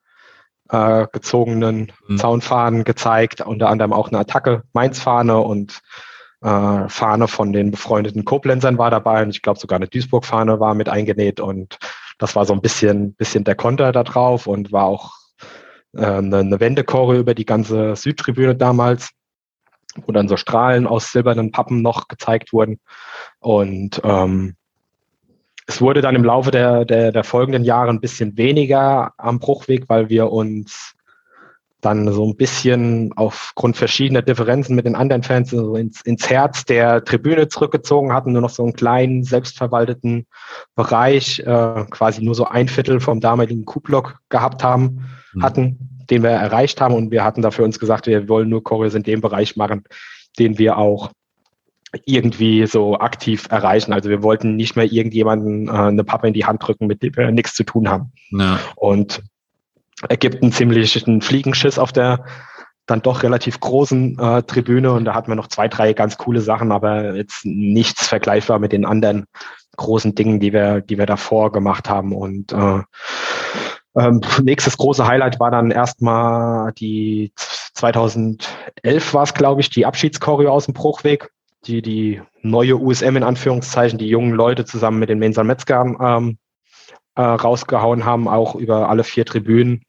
äh, gezogenen mhm. Zaunfahnen gezeigt, unter anderem auch eine Attacke, Mainz-Fahne und äh, Fahne von den befreundeten Koblenzern war dabei und ich glaube sogar eine Duisburg-Fahne war mit eingenäht und das war so ein bisschen, bisschen der Konter da drauf und war auch äh, eine, eine Wendekore über die ganze Südtribüne damals, wo dann so Strahlen aus silbernen Pappen noch gezeigt wurden. Und ähm, es wurde dann im Laufe der, der, der folgenden Jahre ein bisschen weniger am Bruchweg, weil wir uns dann so ein bisschen aufgrund verschiedener Differenzen mit den anderen Fans so ins, ins Herz der Tribüne zurückgezogen hatten, nur noch so einen kleinen, selbstverwalteten Bereich, äh, quasi nur so ein Viertel vom damaligen Q-Block gehabt haben, mhm. hatten, den wir erreicht haben und wir hatten dafür uns gesagt, wir wollen nur Choreos in dem Bereich machen, den wir auch irgendwie so aktiv erreichen. Also wir wollten nicht mehr irgendjemanden äh, eine Pappe in die Hand drücken, mit dem wir nichts zu tun haben. Ja. Und ergibt einen ziemlichen Fliegenschiss auf der dann doch relativ großen äh, Tribüne und da hatten wir noch zwei, drei ganz coole Sachen, aber jetzt nichts vergleichbar mit den anderen großen Dingen, die wir, die wir davor gemacht haben. Und äh, ähm, nächstes große Highlight war dann erstmal die 2011 war es, glaube ich, die Abschiedschoreo aus dem Bruchweg, die die neue USM in Anführungszeichen, die jungen Leute zusammen mit den Mensan Metzgern ähm, äh, rausgehauen haben, auch über alle vier Tribünen.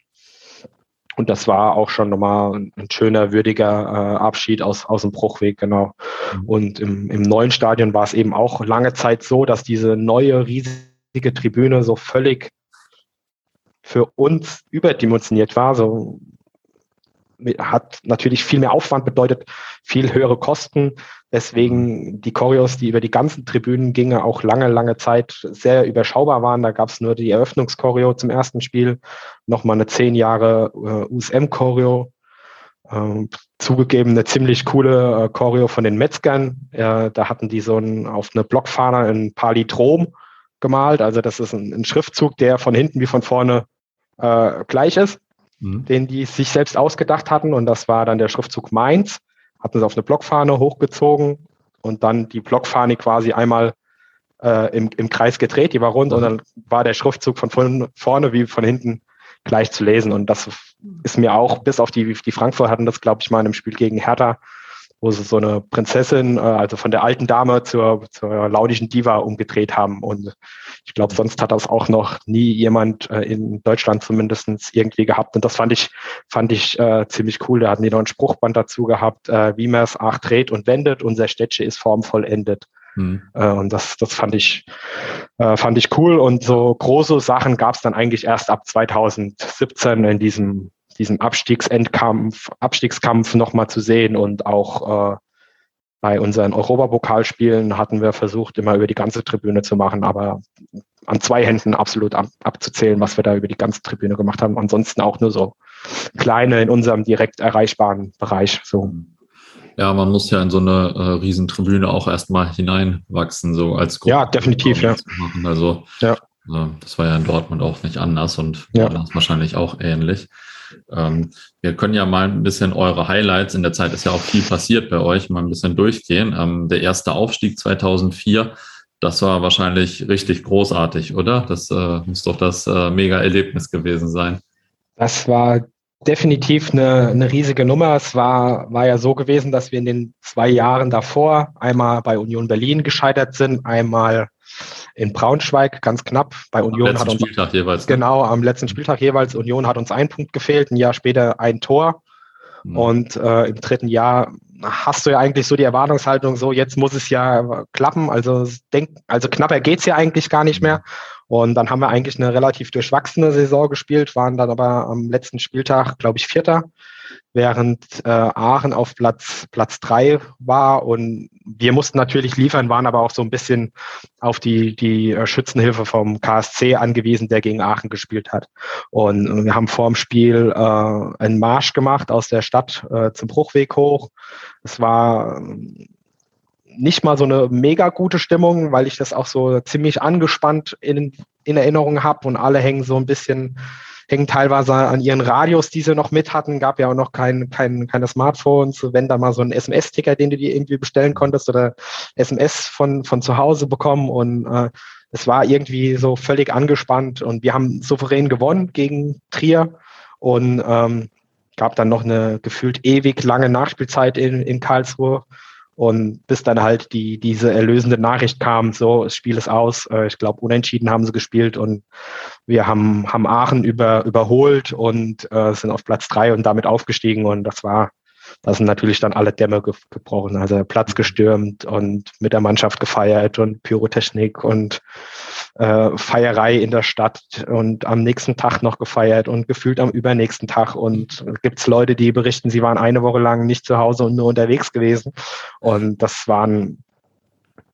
Und das war auch schon nochmal ein schöner, würdiger äh, Abschied aus, aus dem Bruchweg, genau. Mhm. Und im, im neuen Stadion war es eben auch lange Zeit so, dass diese neue, riesige Tribüne so völlig für uns überdimensioniert war. So hat natürlich viel mehr Aufwand bedeutet, viel höhere Kosten. Deswegen die Choreos, die über die ganzen Tribünen gingen, auch lange, lange Zeit sehr überschaubar waren. Da gab es nur die Eröffnungschoreo zum ersten Spiel, nochmal eine zehn Jahre äh, USM-Choreo. Äh, zugegeben eine ziemlich coole äh, Choreo von den Metzgern. Äh, da hatten die so ein, auf eine Blockfahne ein Palindrom gemalt. Also das ist ein, ein Schriftzug, der von hinten wie von vorne äh, gleich ist mhm. den die sich selbst ausgedacht hatten. Und das war dann der Schriftzug Mainz. Hatten sie auf eine Blockfahne hochgezogen und dann die Blockfahne quasi einmal äh, im, im Kreis gedreht. Die war rund mhm. und dann war der Schriftzug von, von vorne wie von hinten gleich zu lesen. Und das ist mir auch, bis auf die, die Frankfurt hatten das, glaube ich, mal in einem Spiel gegen Hertha, wo sie so eine Prinzessin, äh, also von der alten Dame zur, zur launischen Diva umgedreht haben. Und ich glaube, sonst hat das auch noch nie jemand äh, in Deutschland zumindest irgendwie gehabt. Und das fand ich, fand ich äh, ziemlich cool. Da hatten die noch ein Spruchband dazu gehabt, äh, wie man es auch dreht und wendet, unser Städtchen ist formvollendet. Mhm. Äh, und das, das fand ich, äh, fand ich cool. Und so große Sachen gab es dann eigentlich erst ab 2017 in diesem diesen Abstiegsendkampf, Abstiegskampf nochmal zu sehen und auch äh, bei unseren Europapokalspielen hatten wir versucht, immer über die ganze Tribüne zu machen, aber an zwei Händen absolut ab, abzuzählen, was wir da über die ganze Tribüne gemacht haben. Ansonsten auch nur so kleine in unserem direkt erreichbaren Bereich. So. Ja, man muss ja in so eine äh, Riesentribüne auch erstmal hineinwachsen, so als Gruppe. Ja, definitiv, ja. Also, ja. Äh, das war ja in Dortmund auch nicht anders und ja. wahrscheinlich auch ähnlich. Ähm, wir können ja mal ein bisschen eure Highlights, in der Zeit ist ja auch viel passiert bei euch, mal ein bisschen durchgehen. Ähm, der erste Aufstieg 2004, das war wahrscheinlich richtig großartig, oder? Das äh, muss doch das äh, Mega-Erlebnis gewesen sein. Das war definitiv eine, eine riesige Nummer. Es war, war ja so gewesen, dass wir in den zwei Jahren davor einmal bei Union Berlin gescheitert sind, einmal in Braunschweig ganz knapp. Bei Union am hat uns Spieltag jeweils. Ne? Genau, am letzten Spieltag jeweils. Union hat uns ein Punkt gefehlt, ein Jahr später ein Tor. Mhm. Und äh, im dritten Jahr hast du ja eigentlich so die Erwartungshaltung, so jetzt muss es ja klappen. Also, denk, also knapper geht's ja eigentlich gar nicht mehr. Und dann haben wir eigentlich eine relativ durchwachsene Saison gespielt, waren dann aber am letzten Spieltag, glaube ich, Vierter während äh, Aachen auf Platz Platz drei war und wir mussten natürlich liefern, waren aber auch so ein bisschen auf die die äh, Schützenhilfe vom KSC angewiesen, der gegen Aachen gespielt hat. Und wir haben vor dem Spiel äh, einen Marsch gemacht aus der Stadt äh, zum Bruchweg hoch. Es war ähm, nicht mal so eine mega gute Stimmung, weil ich das auch so ziemlich angespannt in, in Erinnerung habe und alle hängen so ein bisschen hängen teilweise an ihren Radios, die sie noch mit hatten. Gab ja auch noch kein, kein, keine Smartphones. Wenn da mal so ein SMS-Ticker, den du dir irgendwie bestellen konntest oder SMS von, von zu Hause bekommen und äh, es war irgendwie so völlig angespannt und wir haben souverän gewonnen gegen Trier und ähm, gab dann noch eine gefühlt ewig lange Nachspielzeit in, in Karlsruhe. Und bis dann halt die, diese erlösende Nachricht kam, so, das Spiel ist aus. Äh, ich glaube, unentschieden haben sie gespielt und wir haben, haben Aachen über, überholt und äh, sind auf Platz drei und damit aufgestiegen. Und das war da sind natürlich dann alle Dämme ge gebrochen, also Platz gestürmt und mit der Mannschaft gefeiert und Pyrotechnik und äh, Feierei in der Stadt und am nächsten Tag noch gefeiert und gefühlt am übernächsten Tag. Und gibt's Leute, die berichten, sie waren eine Woche lang nicht zu Hause und nur unterwegs gewesen. Und das waren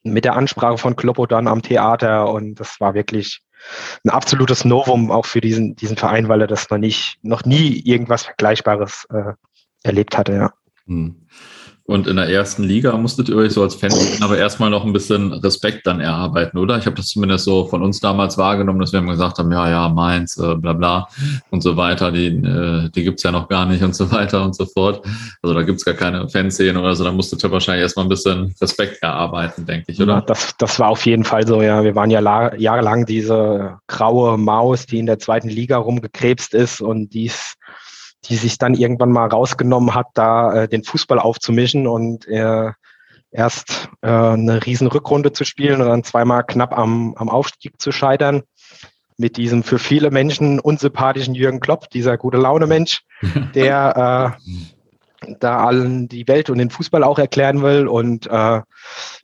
mit der Ansprache von Kloppo dann am Theater und das war wirklich ein absolutes Novum auch für diesen, diesen Verein, weil er das noch nicht, noch nie irgendwas Vergleichbares äh, erlebt hatte, ja. Hm. Und in der ersten Liga musstet ihr euch so als Fans aber erstmal noch ein bisschen Respekt dann erarbeiten, oder? Ich habe das zumindest so von uns damals wahrgenommen, dass wir immer gesagt haben, ja, ja, Mainz, äh, bla bla und so weiter, die, äh, die gibt's ja noch gar nicht und so weiter und so fort. Also da gibt's gar keine Fanszene oder so, da musstet ihr wahrscheinlich erstmal ein bisschen Respekt erarbeiten, denke ich, oder? Ja, das, das war auf jeden Fall so, ja. Wir waren ja jahrelang diese graue Maus, die in der zweiten Liga rumgekrebst ist und dies die sich dann irgendwann mal rausgenommen hat, da äh, den Fußball aufzumischen und äh, erst äh, eine riesen Rückrunde zu spielen und dann zweimal knapp am, am Aufstieg zu scheitern. Mit diesem für viele Menschen unsympathischen Jürgen Klopp, dieser gute Laune Mensch, der äh, da allen die Welt und den Fußball auch erklären will. Und äh,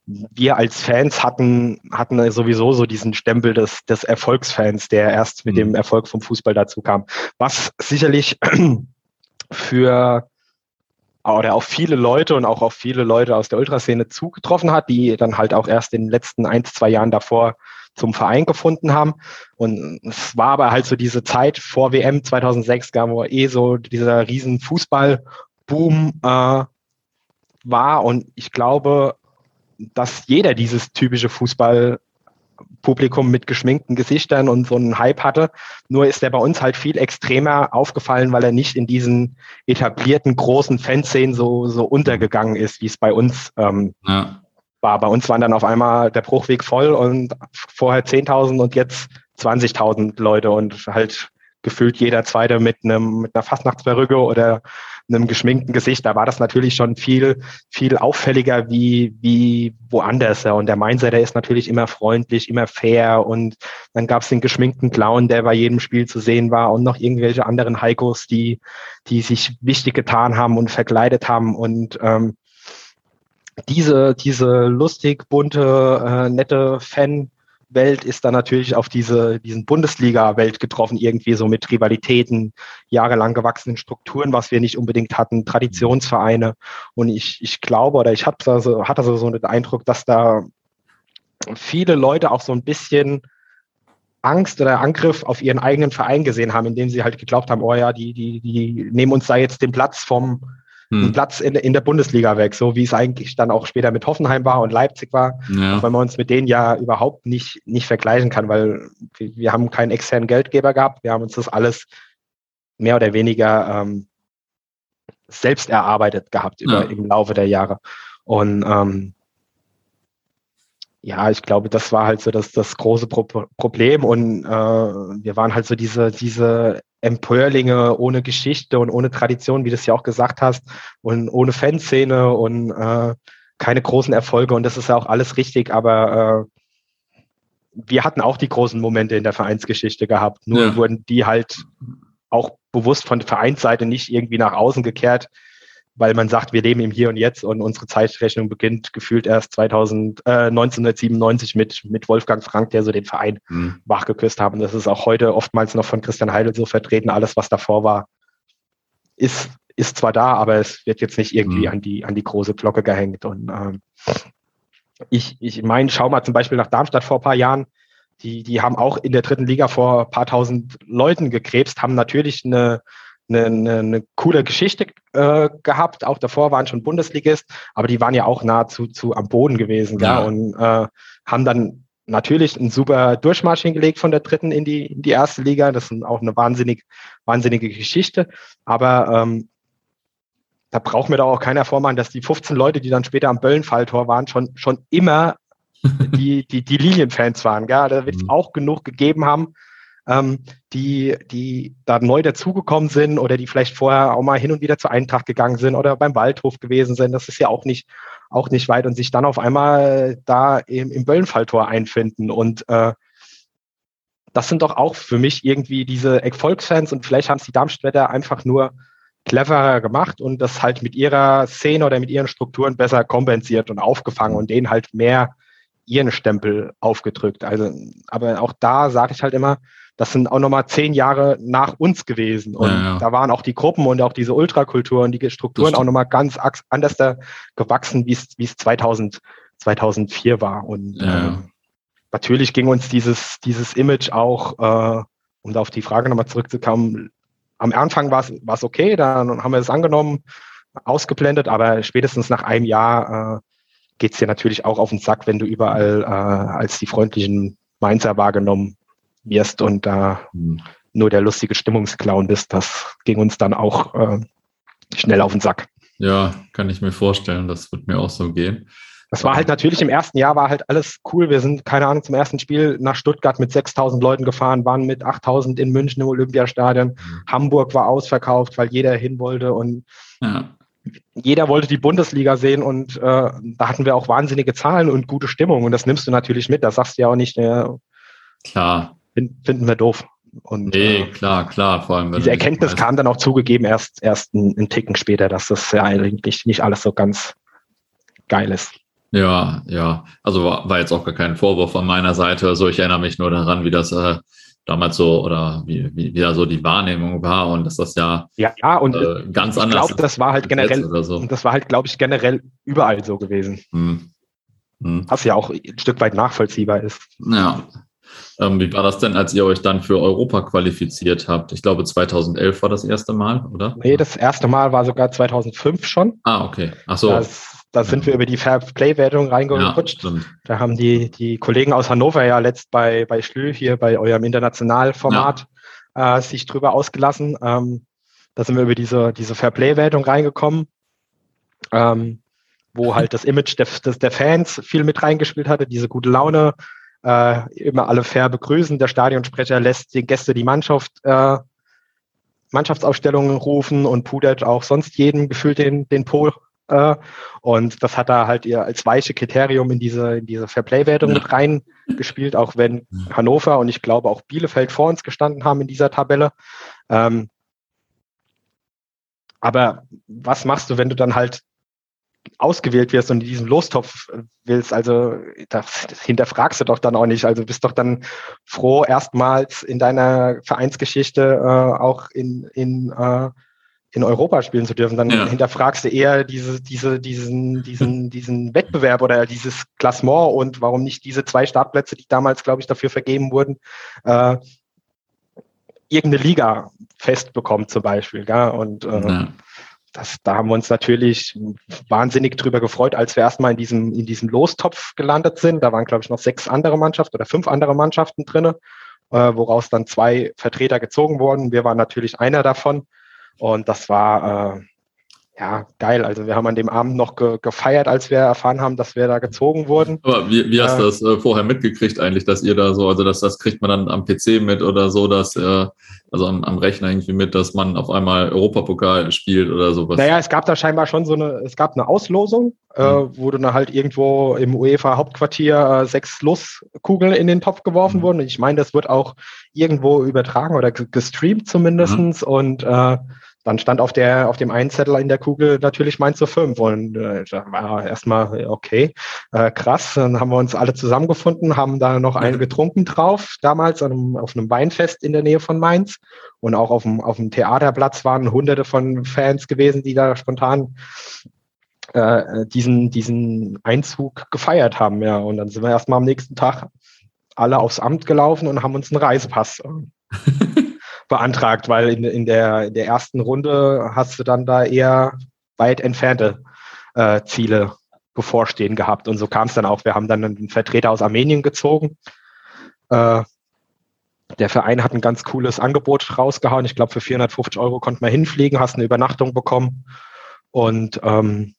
wir als Fans hatten, hatten sowieso so diesen Stempel des, des Erfolgsfans, der erst mit mhm. dem Erfolg vom Fußball dazu kam. Was sicherlich für oder auf viele Leute und auch auf viele Leute aus der Ultraszene zugetroffen hat, die dann halt auch erst in den letzten ein, zwei Jahren davor zum Verein gefunden haben. Und es war aber halt so diese Zeit vor WM 2006, wo eh so dieser riesen Fußballboom äh, war. Und ich glaube, dass jeder dieses typische Fußball Publikum mit geschminkten Gesichtern und so einen Hype hatte. Nur ist er bei uns halt viel extremer aufgefallen, weil er nicht in diesen etablierten großen Fanszenen so, so untergegangen ist, wie es bei uns ähm, ja. war. Bei uns waren dann auf einmal der Bruchweg voll und vorher 10.000 und jetzt 20.000 Leute und halt gefühlt jeder Zweite mit einem mit einer Fastnachtsperücke oder einem geschminkten Gesicht, da war das natürlich schon viel, viel auffälliger wie, wie woanders. Und der Mainzer, der ist natürlich immer freundlich, immer fair. Und dann gab es den geschminkten Clown, der bei jedem Spiel zu sehen war und noch irgendwelche anderen Heikos, die, die sich wichtig getan haben und verkleidet haben. Und ähm, diese, diese lustig, bunte, äh, nette Fan- Welt ist dann natürlich auf diese, diesen Bundesliga-Welt getroffen, irgendwie so mit Rivalitäten, jahrelang gewachsenen Strukturen, was wir nicht unbedingt hatten, Traditionsvereine. Und ich, ich glaube oder ich hab also, hatte so, so den Eindruck, dass da viele Leute auch so ein bisschen Angst oder Angriff auf ihren eigenen Verein gesehen haben, indem sie halt geglaubt haben, oh ja, die, die, die nehmen uns da jetzt den Platz vom, hm. einen Platz in, in der Bundesliga weg, so wie es eigentlich dann auch später mit Hoffenheim war und Leipzig war, ja. weil man uns mit denen ja überhaupt nicht, nicht vergleichen kann, weil wir, haben keinen externen Geldgeber gehabt, wir haben uns das alles mehr oder weniger ähm, selbst erarbeitet gehabt über, ja. im Laufe der Jahre. Und ähm, ja, ich glaube, das war halt so das, das große Pro Problem und äh, wir waren halt so diese, diese Empörlinge ohne Geschichte und ohne Tradition, wie du es ja auch gesagt hast, und ohne Fanszene und äh, keine großen Erfolge. Und das ist ja auch alles richtig, aber äh, wir hatten auch die großen Momente in der Vereinsgeschichte gehabt, nur ja. wurden die halt auch bewusst von der Vereinsseite nicht irgendwie nach außen gekehrt, weil man sagt, wir leben im Hier und Jetzt und unsere Zeitrechnung beginnt gefühlt erst 2000, äh, 1997 mit, mit Wolfgang Frank, der so den Verein mhm. wachgeküsst hat. Und das ist auch heute oftmals noch von Christian Heidel so vertreten. Alles, was davor war, ist, ist zwar da, aber es wird jetzt nicht irgendwie mhm. an, die, an die große Glocke gehängt. Und ähm, ich, ich meine, schau mal zum Beispiel nach Darmstadt vor ein paar Jahren. Die, die haben auch in der dritten Liga vor ein paar tausend Leuten gekrebst, haben natürlich eine, eine, eine, eine coole Geschichte äh, gehabt. Auch davor waren schon Bundesligist, aber die waren ja auch nahezu zu am Boden gewesen, ja. ja und äh, haben dann natürlich einen super Durchmarsch hingelegt von der dritten in die, in die erste Liga. Das ist auch eine wahnsinnig, wahnsinnige Geschichte. Aber ähm, da braucht mir doch auch keiner vormachen, dass die 15 Leute, die dann später am Böllenfalltor waren, schon, schon immer die, die, die Linienfans waren. Gell? Da wird es mhm. auch genug gegeben haben, ähm, die, die da neu dazugekommen sind oder die vielleicht vorher auch mal hin und wieder zur Eintracht gegangen sind oder beim Waldhof gewesen sind. Das ist ja auch nicht, auch nicht weit und sich dann auf einmal da im, im Böllenfalltor einfinden. Und äh, das sind doch auch für mich irgendwie diese Erfolgsfans und vielleicht haben es die Darmstädter einfach nur cleverer gemacht und das halt mit ihrer Szene oder mit ihren Strukturen besser kompensiert und aufgefangen und denen halt mehr ihren Stempel aufgedrückt. Also, aber auch da sage ich halt immer, das sind auch nochmal zehn Jahre nach uns gewesen. Und ja, ja. da waren auch die Gruppen und auch diese Ultrakultur und die Strukturen auch nochmal ganz anders da gewachsen, wie es, wie es 2000, 2004 war. Und ja. äh, natürlich ging uns dieses, dieses Image auch, äh, um da auf die Frage nochmal zurückzukommen, am Anfang war es okay, dann haben wir es angenommen, ausgeblendet, aber spätestens nach einem Jahr äh, geht es dir natürlich auch auf den Sack, wenn du überall äh, als die freundlichen Mainzer wahrgenommen wirst und da mhm. nur der lustige Stimmungsclown bist. Das ging uns dann auch äh, schnell auf den Sack. Ja, kann ich mir vorstellen. Das wird mir auch so gehen. Das war halt natürlich im ersten Jahr war halt alles cool. Wir sind, keine Ahnung, zum ersten Spiel nach Stuttgart mit 6000 Leuten gefahren, waren mit 8000 in München im Olympiastadion. Mhm. Hamburg war ausverkauft, weil jeder hin wollte und ja. jeder wollte die Bundesliga sehen und äh, da hatten wir auch wahnsinnige Zahlen und gute Stimmung und das nimmst du natürlich mit. Das sagst du ja auch nicht. Äh, klar. Finden wir doof. Und, nee, äh, klar, klar. Vor allem, diese Erkenntnis kam dann auch zugegeben erst, erst einen, einen Ticken später, dass das ja eigentlich nicht alles so ganz geil ist. Ja, ja. Also war, war jetzt auch gar kein Vorwurf von meiner Seite. Also ich erinnere mich nur daran, wie das äh, damals so oder wie, wie, wie da so die Wahrnehmung war und dass das ja, ja, ja und äh, ganz ich anders. Ich glaube, das war halt generell, so. das war halt, glaube ich, generell überall so gewesen. Hm. Hm. Was ja auch ein Stück weit nachvollziehbar ist. Ja. Ähm, wie war das denn, als ihr euch dann für Europa qualifiziert habt? Ich glaube, 2011 war das erste Mal, oder? Nee, das erste Mal war sogar 2005 schon. Ah, okay. Ach so. Das da sind wir über die Fair Play-Wertung reingerutscht. Ja, da haben die, die Kollegen aus Hannover ja letzt bei, bei Schlü hier bei eurem Internationalformat ja. äh, sich drüber ausgelassen. Ähm, da sind wir über diese, diese Fair Play-Wertung reingekommen, ähm, wo halt das Image der, des, der Fans viel mit reingespielt hatte, diese gute Laune, äh, immer alle fair begrüßen. Der Stadionsprecher lässt den Gäste die Mannschaft äh, Mannschaftsaufstellungen rufen und pudert auch sonst jeden gefühlt den, den Po äh, und das hat er halt ihr als weiche Kriterium in diese, in diese Fairplay-Wertung ja. mit reingespielt, auch wenn Hannover und ich glaube auch Bielefeld vor uns gestanden haben in dieser Tabelle. Ähm, aber was machst du, wenn du dann halt ausgewählt wirst und in diesem Lostopf willst, also das hinterfragst du doch dann auch nicht. Also bist doch dann froh, erstmals in deiner Vereinsgeschichte äh, auch in, in äh, in Europa spielen zu dürfen, dann ja. hinterfragst du eher diese, diese, diesen, diesen, diesen Wettbewerb oder dieses Klassement und warum nicht diese zwei Startplätze, die damals, glaube ich, dafür vergeben wurden, äh, irgendeine Liga festbekommt zum Beispiel. Gell? Und äh, ja. Das, da haben wir uns natürlich wahnsinnig drüber gefreut, als wir erstmal in diesem, in diesem Lostopf gelandet sind. Da waren, glaube ich, noch sechs andere Mannschaften oder fünf andere Mannschaften drinne, äh, woraus dann zwei Vertreter gezogen wurden. Wir waren natürlich einer davon. Und das war äh, ja geil. Also wir haben an dem Abend noch ge gefeiert, als wir erfahren haben, dass wir da gezogen wurden. Aber wie, wie hast du äh, das äh, vorher mitgekriegt eigentlich, dass ihr da so, also dass das kriegt man dann am PC mit oder so, dass äh, also am, am Rechner irgendwie mit, dass man auf einmal Europapokal spielt oder sowas? Naja, es gab da scheinbar schon so eine, es gab eine Auslosung, äh, mhm. äh, wo dann halt irgendwo im UEFA-Hauptquartier äh, sechs Loskugeln in den Topf geworfen mhm. wurden. Ich meine, das wird auch irgendwo übertragen oder gestreamt zumindestens mhm. und äh, dann stand auf der auf dem einen Zettel in der Kugel natürlich Mainz zu 5 und äh, war erstmal okay, äh, krass. Dann haben wir uns alle zusammengefunden, haben da noch einen getrunken drauf, damals einem, auf einem Weinfest in der Nähe von Mainz und auch auf dem, auf dem Theaterplatz waren hunderte von Fans gewesen, die da spontan äh, diesen, diesen Einzug gefeiert haben. Ja, und dann sind wir erstmal am nächsten Tag alle aufs Amt gelaufen und haben uns einen Reisepass beantragt, weil in, in, der, in der ersten Runde hast du dann da eher weit entfernte äh, Ziele bevorstehen gehabt. Und so kam es dann auch. Wir haben dann einen Vertreter aus Armenien gezogen. Äh, der Verein hat ein ganz cooles Angebot rausgehauen. Ich glaube, für 450 Euro konnte man hinfliegen, hast eine Übernachtung bekommen und ähm,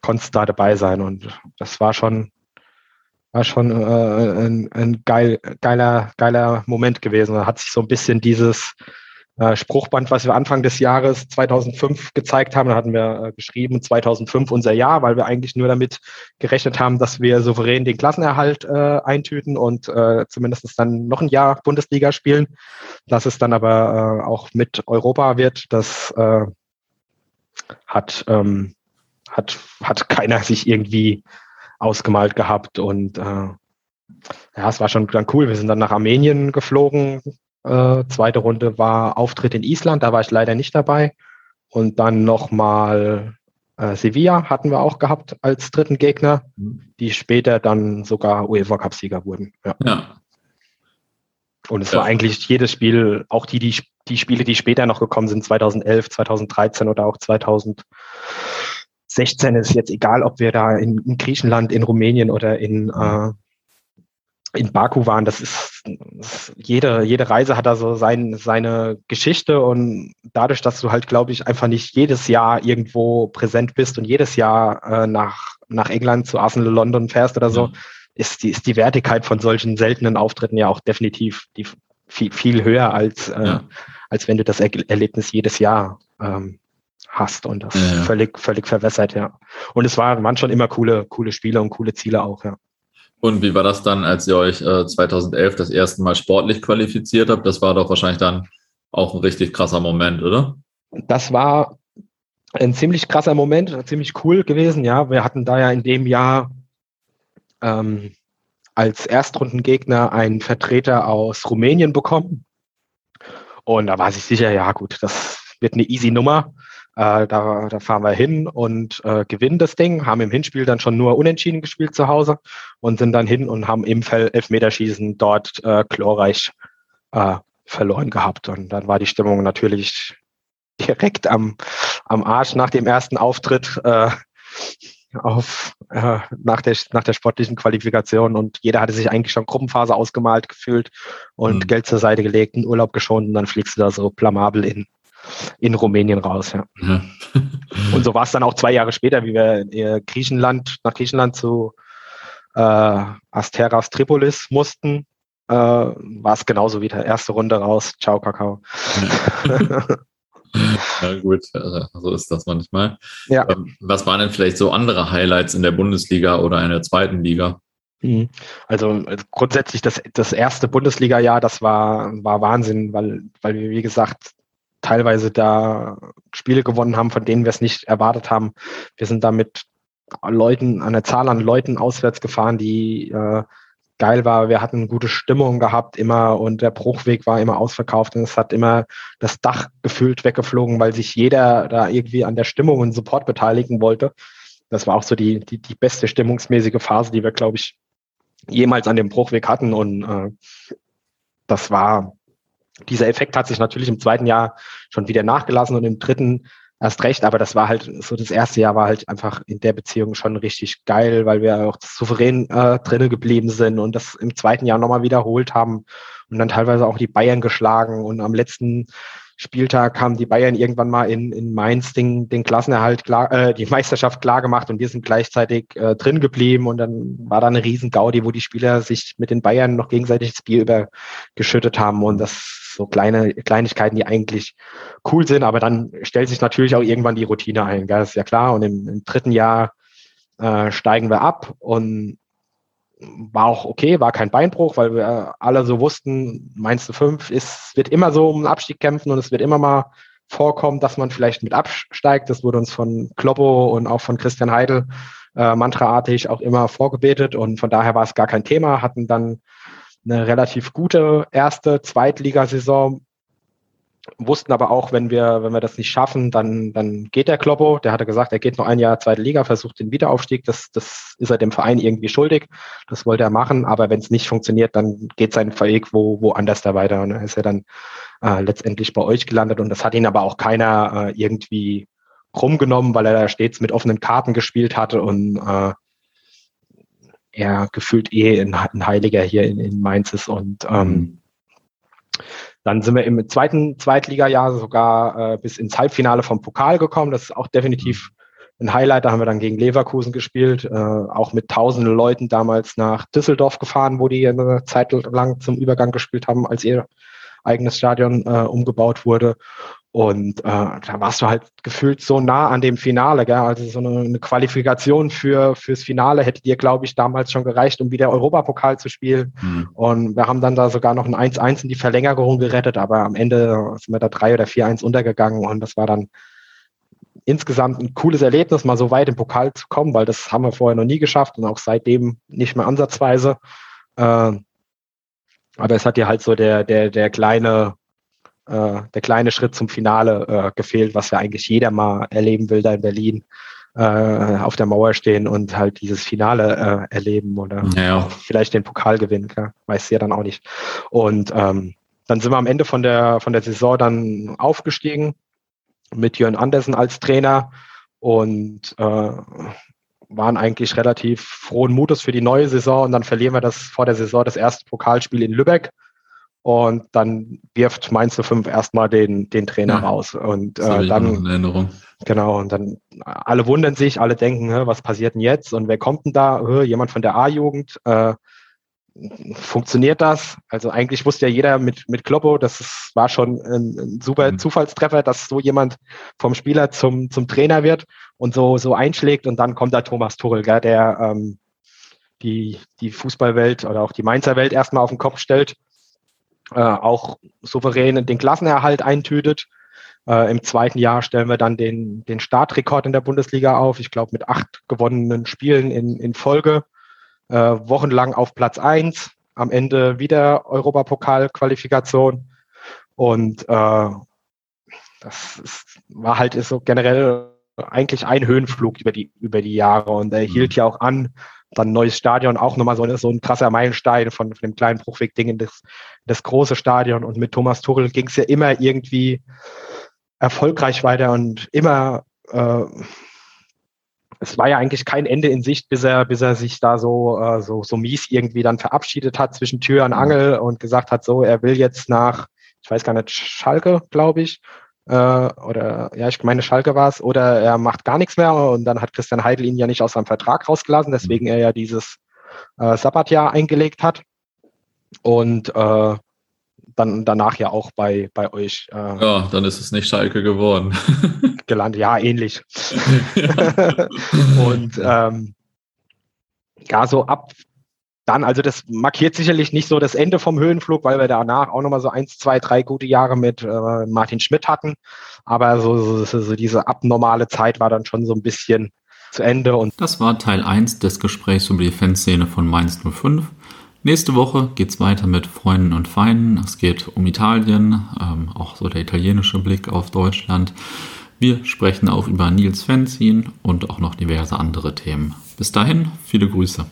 konntest da dabei sein. Und das war schon war schon äh, ein, ein geil, geiler, geiler Moment gewesen. Da hat sich so ein bisschen dieses äh, Spruchband, was wir Anfang des Jahres 2005 gezeigt haben, da hatten wir äh, geschrieben 2005 unser Jahr, weil wir eigentlich nur damit gerechnet haben, dass wir souverän den Klassenerhalt äh, eintüten und äh, zumindest dann noch ein Jahr Bundesliga spielen. Dass es dann aber äh, auch mit Europa wird, das äh, hat, ähm, hat, hat keiner sich irgendwie ausgemalt gehabt und äh, ja, es war schon dann cool. Wir sind dann nach Armenien geflogen. Äh, zweite Runde war Auftritt in Island, da war ich leider nicht dabei. Und dann nochmal äh, Sevilla hatten wir auch gehabt als dritten Gegner, mhm. die später dann sogar UEFA Cup-Sieger wurden. Ja. ja. Und es ja. war eigentlich jedes Spiel, auch die, die, die Spiele, die später noch gekommen sind, 2011, 2013 oder auch 2016, ist jetzt egal, ob wir da in, in Griechenland, in Rumänien oder in, äh, in Baku waren, das ist, das, jede, jede Reise hat da so sein, seine Geschichte und dadurch, dass du halt, glaube ich, einfach nicht jedes Jahr irgendwo präsent bist und jedes Jahr äh, nach, nach England zu Arsenal London fährst oder so, ja. ist, die, ist die Wertigkeit von solchen seltenen Auftritten ja auch definitiv die, viel, viel höher als, äh, ja. als wenn du das er Erlebnis jedes Jahr ähm, hast und das ja, völlig, völlig verwässert, ja. Und es war, waren schon immer coole, coole Spiele und coole Ziele auch, ja. Und wie war das dann, als ihr euch äh, 2011 das erste Mal sportlich qualifiziert habt? Das war doch wahrscheinlich dann auch ein richtig krasser Moment, oder? Das war ein ziemlich krasser Moment, ziemlich cool gewesen. Ja, wir hatten da ja in dem Jahr ähm, als Erstrundengegner einen Vertreter aus Rumänien bekommen. Und da war sich sicher, ja gut, das wird eine easy Nummer. Äh, da, da, fahren wir hin und äh, gewinnen das Ding, haben im Hinspiel dann schon nur unentschieden gespielt zu Hause und sind dann hin und haben im Elfmeterschießen dort äh, glorreich äh, verloren gehabt. Und dann war die Stimmung natürlich direkt am, am Arsch nach dem ersten Auftritt äh, auf, äh, nach, der, nach der sportlichen Qualifikation und jeder hatte sich eigentlich schon Gruppenphase ausgemalt gefühlt und mhm. Geld zur Seite gelegt, einen Urlaub geschont und dann fliegst du da so blamabel in, in Rumänien raus. Ja. ja. und so war es dann auch zwei Jahre später, wie wir in Griechenland, nach Griechenland zu äh, Asteras Tripolis mussten, äh, war es genauso wieder. Erste Runde raus, ciao Kakao. Ja gut, so ist das manchmal. Ja. Ähm, was waren denn vielleicht so andere Highlights in der Bundesliga oder in der zweiten Liga? Mhm. Also, also grundsätzlich das, das erste Bundesliga-Jahr, das war, war Wahnsinn, weil, weil wir, wie gesagt, teilweise da Spiele gewonnen haben, von denen wir es nicht erwartet haben. Wir sind da mit Leuten, eine Zahl an Leuten auswärts gefahren, die äh, geil war. Wir hatten gute Stimmung gehabt immer und der Bruchweg war immer ausverkauft und es hat immer das Dach gefühlt weggeflogen, weil sich jeder da irgendwie an der Stimmung und Support beteiligen wollte. Das war auch so die, die, die beste stimmungsmäßige Phase, die wir, glaube ich, jemals an dem Bruchweg hatten. Und äh, das war, dieser Effekt hat sich natürlich im zweiten Jahr schon wieder nachgelassen und im dritten erst recht, aber das war halt, so das erste Jahr war halt einfach in der Beziehung schon richtig geil, weil wir auch souverän äh, drinnen geblieben sind und das im zweiten Jahr nochmal wiederholt haben und dann teilweise auch die Bayern geschlagen und am letzten Spieltag haben die Bayern irgendwann mal in, in Mainz den, den Klassenerhalt klar, äh, die Meisterschaft klar gemacht und wir sind gleichzeitig äh, drin geblieben und dann war da eine riesen Gaudi, wo die Spieler sich mit den Bayern noch gegenseitig das Bier übergeschüttet haben und das so kleine Kleinigkeiten, die eigentlich cool sind, aber dann stellt sich natürlich auch irgendwann die Routine ein, gell? das ist ja klar und im, im dritten Jahr äh, steigen wir ab und war auch okay, war kein Beinbruch, weil wir alle so wussten, Mainz 5 ist, wird immer so um den Abstieg kämpfen und es wird immer mal vorkommen, dass man vielleicht mit absteigt. Das wurde uns von Kloppo und auch von Christian Heidel äh, mantraartig auch immer vorgebetet und von daher war es gar kein Thema, hatten dann eine relativ gute erste Zweitligasaison wussten aber auch, wenn wir, wenn wir das nicht schaffen, dann, dann geht der Kloppo. Der hatte gesagt, er geht noch ein Jahr zweite Liga, versucht den Wiederaufstieg. Das, das ist er dem Verein irgendwie schuldig. Das wollte er machen. Aber wenn es nicht funktioniert, dann geht sein Weg wo, woanders da weiter. Und dann ist er dann äh, letztendlich bei euch gelandet. Und das hat ihn aber auch keiner äh, irgendwie rumgenommen, weil er da stets mit offenen Karten gespielt hatte und äh, er gefühlt eh ein, ein Heiliger hier in, in Mainz ist. Und ähm, mhm dann sind wir im zweiten Zweitligajahr sogar äh, bis ins Halbfinale vom Pokal gekommen. Das ist auch definitiv ein Highlight. Da haben wir dann gegen Leverkusen gespielt, äh, auch mit tausenden Leuten damals nach Düsseldorf gefahren, wo die eine Zeit lang zum Übergang gespielt haben, als ihr eigenes Stadion äh, umgebaut wurde. Und äh, da warst du halt gefühlt so nah an dem Finale, gell? Also so eine, eine Qualifikation für fürs Finale hätte dir, glaube ich, damals schon gereicht, um wieder Europapokal zu spielen. Mhm. Und wir haben dann da sogar noch ein 1-1 in die Verlängerung gerettet, aber am Ende sind wir da 3 oder 4-1 untergegangen und das war dann insgesamt ein cooles Erlebnis, mal so weit im Pokal zu kommen, weil das haben wir vorher noch nie geschafft und auch seitdem nicht mehr ansatzweise. Äh, aber es hat dir halt so der, der, der kleine äh, der kleine Schritt zum Finale äh, gefehlt, was ja eigentlich jeder mal erleben will da in Berlin. Äh, auf der Mauer stehen und halt dieses Finale äh, erleben oder ja. vielleicht den Pokal gewinnen, klar, weiß ja dann auch nicht. Und ähm, dann sind wir am Ende von der, von der Saison dann aufgestiegen mit Jörn Andersen als Trainer und äh, waren eigentlich relativ frohen Mutes für die neue Saison und dann verlieren wir das vor der Saison das erste Pokalspiel in Lübeck und dann wirft Mainz 05 erstmal den, den Trainer ja, raus und äh, dann genau und dann alle wundern sich, alle denken, was passiert denn jetzt und wer kommt denn da? Jemand von der A-Jugend? Äh, funktioniert das? Also eigentlich wusste ja jeder mit, mit Kloppo, das ist, war schon ein, ein super mhm. Zufallstreffer, dass so jemand vom Spieler zum, zum Trainer wird und so, so einschlägt und dann kommt da Thomas Tuchel, gell, der ähm, die, die Fußballwelt oder auch die Mainzer Welt erstmal auf den Kopf stellt, äh, auch souverän den Klassenerhalt eintütet. Äh, Im zweiten Jahr stellen wir dann den, den Startrekord in der Bundesliga auf, ich glaube mit acht gewonnenen Spielen in, in Folge äh, wochenlang auf Platz eins, am Ende wieder Europapokal-Qualifikation. Und äh, das ist, war halt ist so generell eigentlich ein Höhenflug über die, über die Jahre und er hielt mhm. ja auch an. Dann neues Stadion, auch nochmal so, so ein krasser Meilenstein von, von dem kleinen Bruchweg-Ding in das, das große Stadion. Und mit Thomas Tuchel ging es ja immer irgendwie erfolgreich weiter und immer äh, es war ja eigentlich kein Ende in Sicht, bis er, bis er sich da so, äh, so, so mies irgendwie dann verabschiedet hat zwischen Tür und Angel und gesagt hat, so, er will jetzt nach, ich weiß gar nicht, Schalke, glaube ich, äh, oder ja, ich meine, Schalke war es, oder er macht gar nichts mehr und dann hat Christian Heidel ihn ja nicht aus seinem Vertrag rausgelassen, deswegen er ja dieses äh, Sabbatjahr eingelegt hat. Und äh, dann danach ja auch bei, bei euch. Äh, ja, dann ist es nicht Schalke geworden. gelandet, ja, ähnlich. und ähm, ja, so ab dann, also das markiert sicherlich nicht so das Ende vom Höhenflug, weil wir danach auch nochmal so eins, zwei, drei gute Jahre mit äh, Martin Schmidt hatten. Aber so, so, so diese abnormale Zeit war dann schon so ein bisschen zu Ende. Und das war Teil 1 des Gesprächs über die Fanszene von Mainz 05. Nächste Woche geht es weiter mit Freunden und Feinden. Es geht um Italien, ähm, auch so der italienische Blick auf Deutschland. Wir sprechen auch über Nils Fenzin und auch noch diverse andere Themen. Bis dahin, viele Grüße.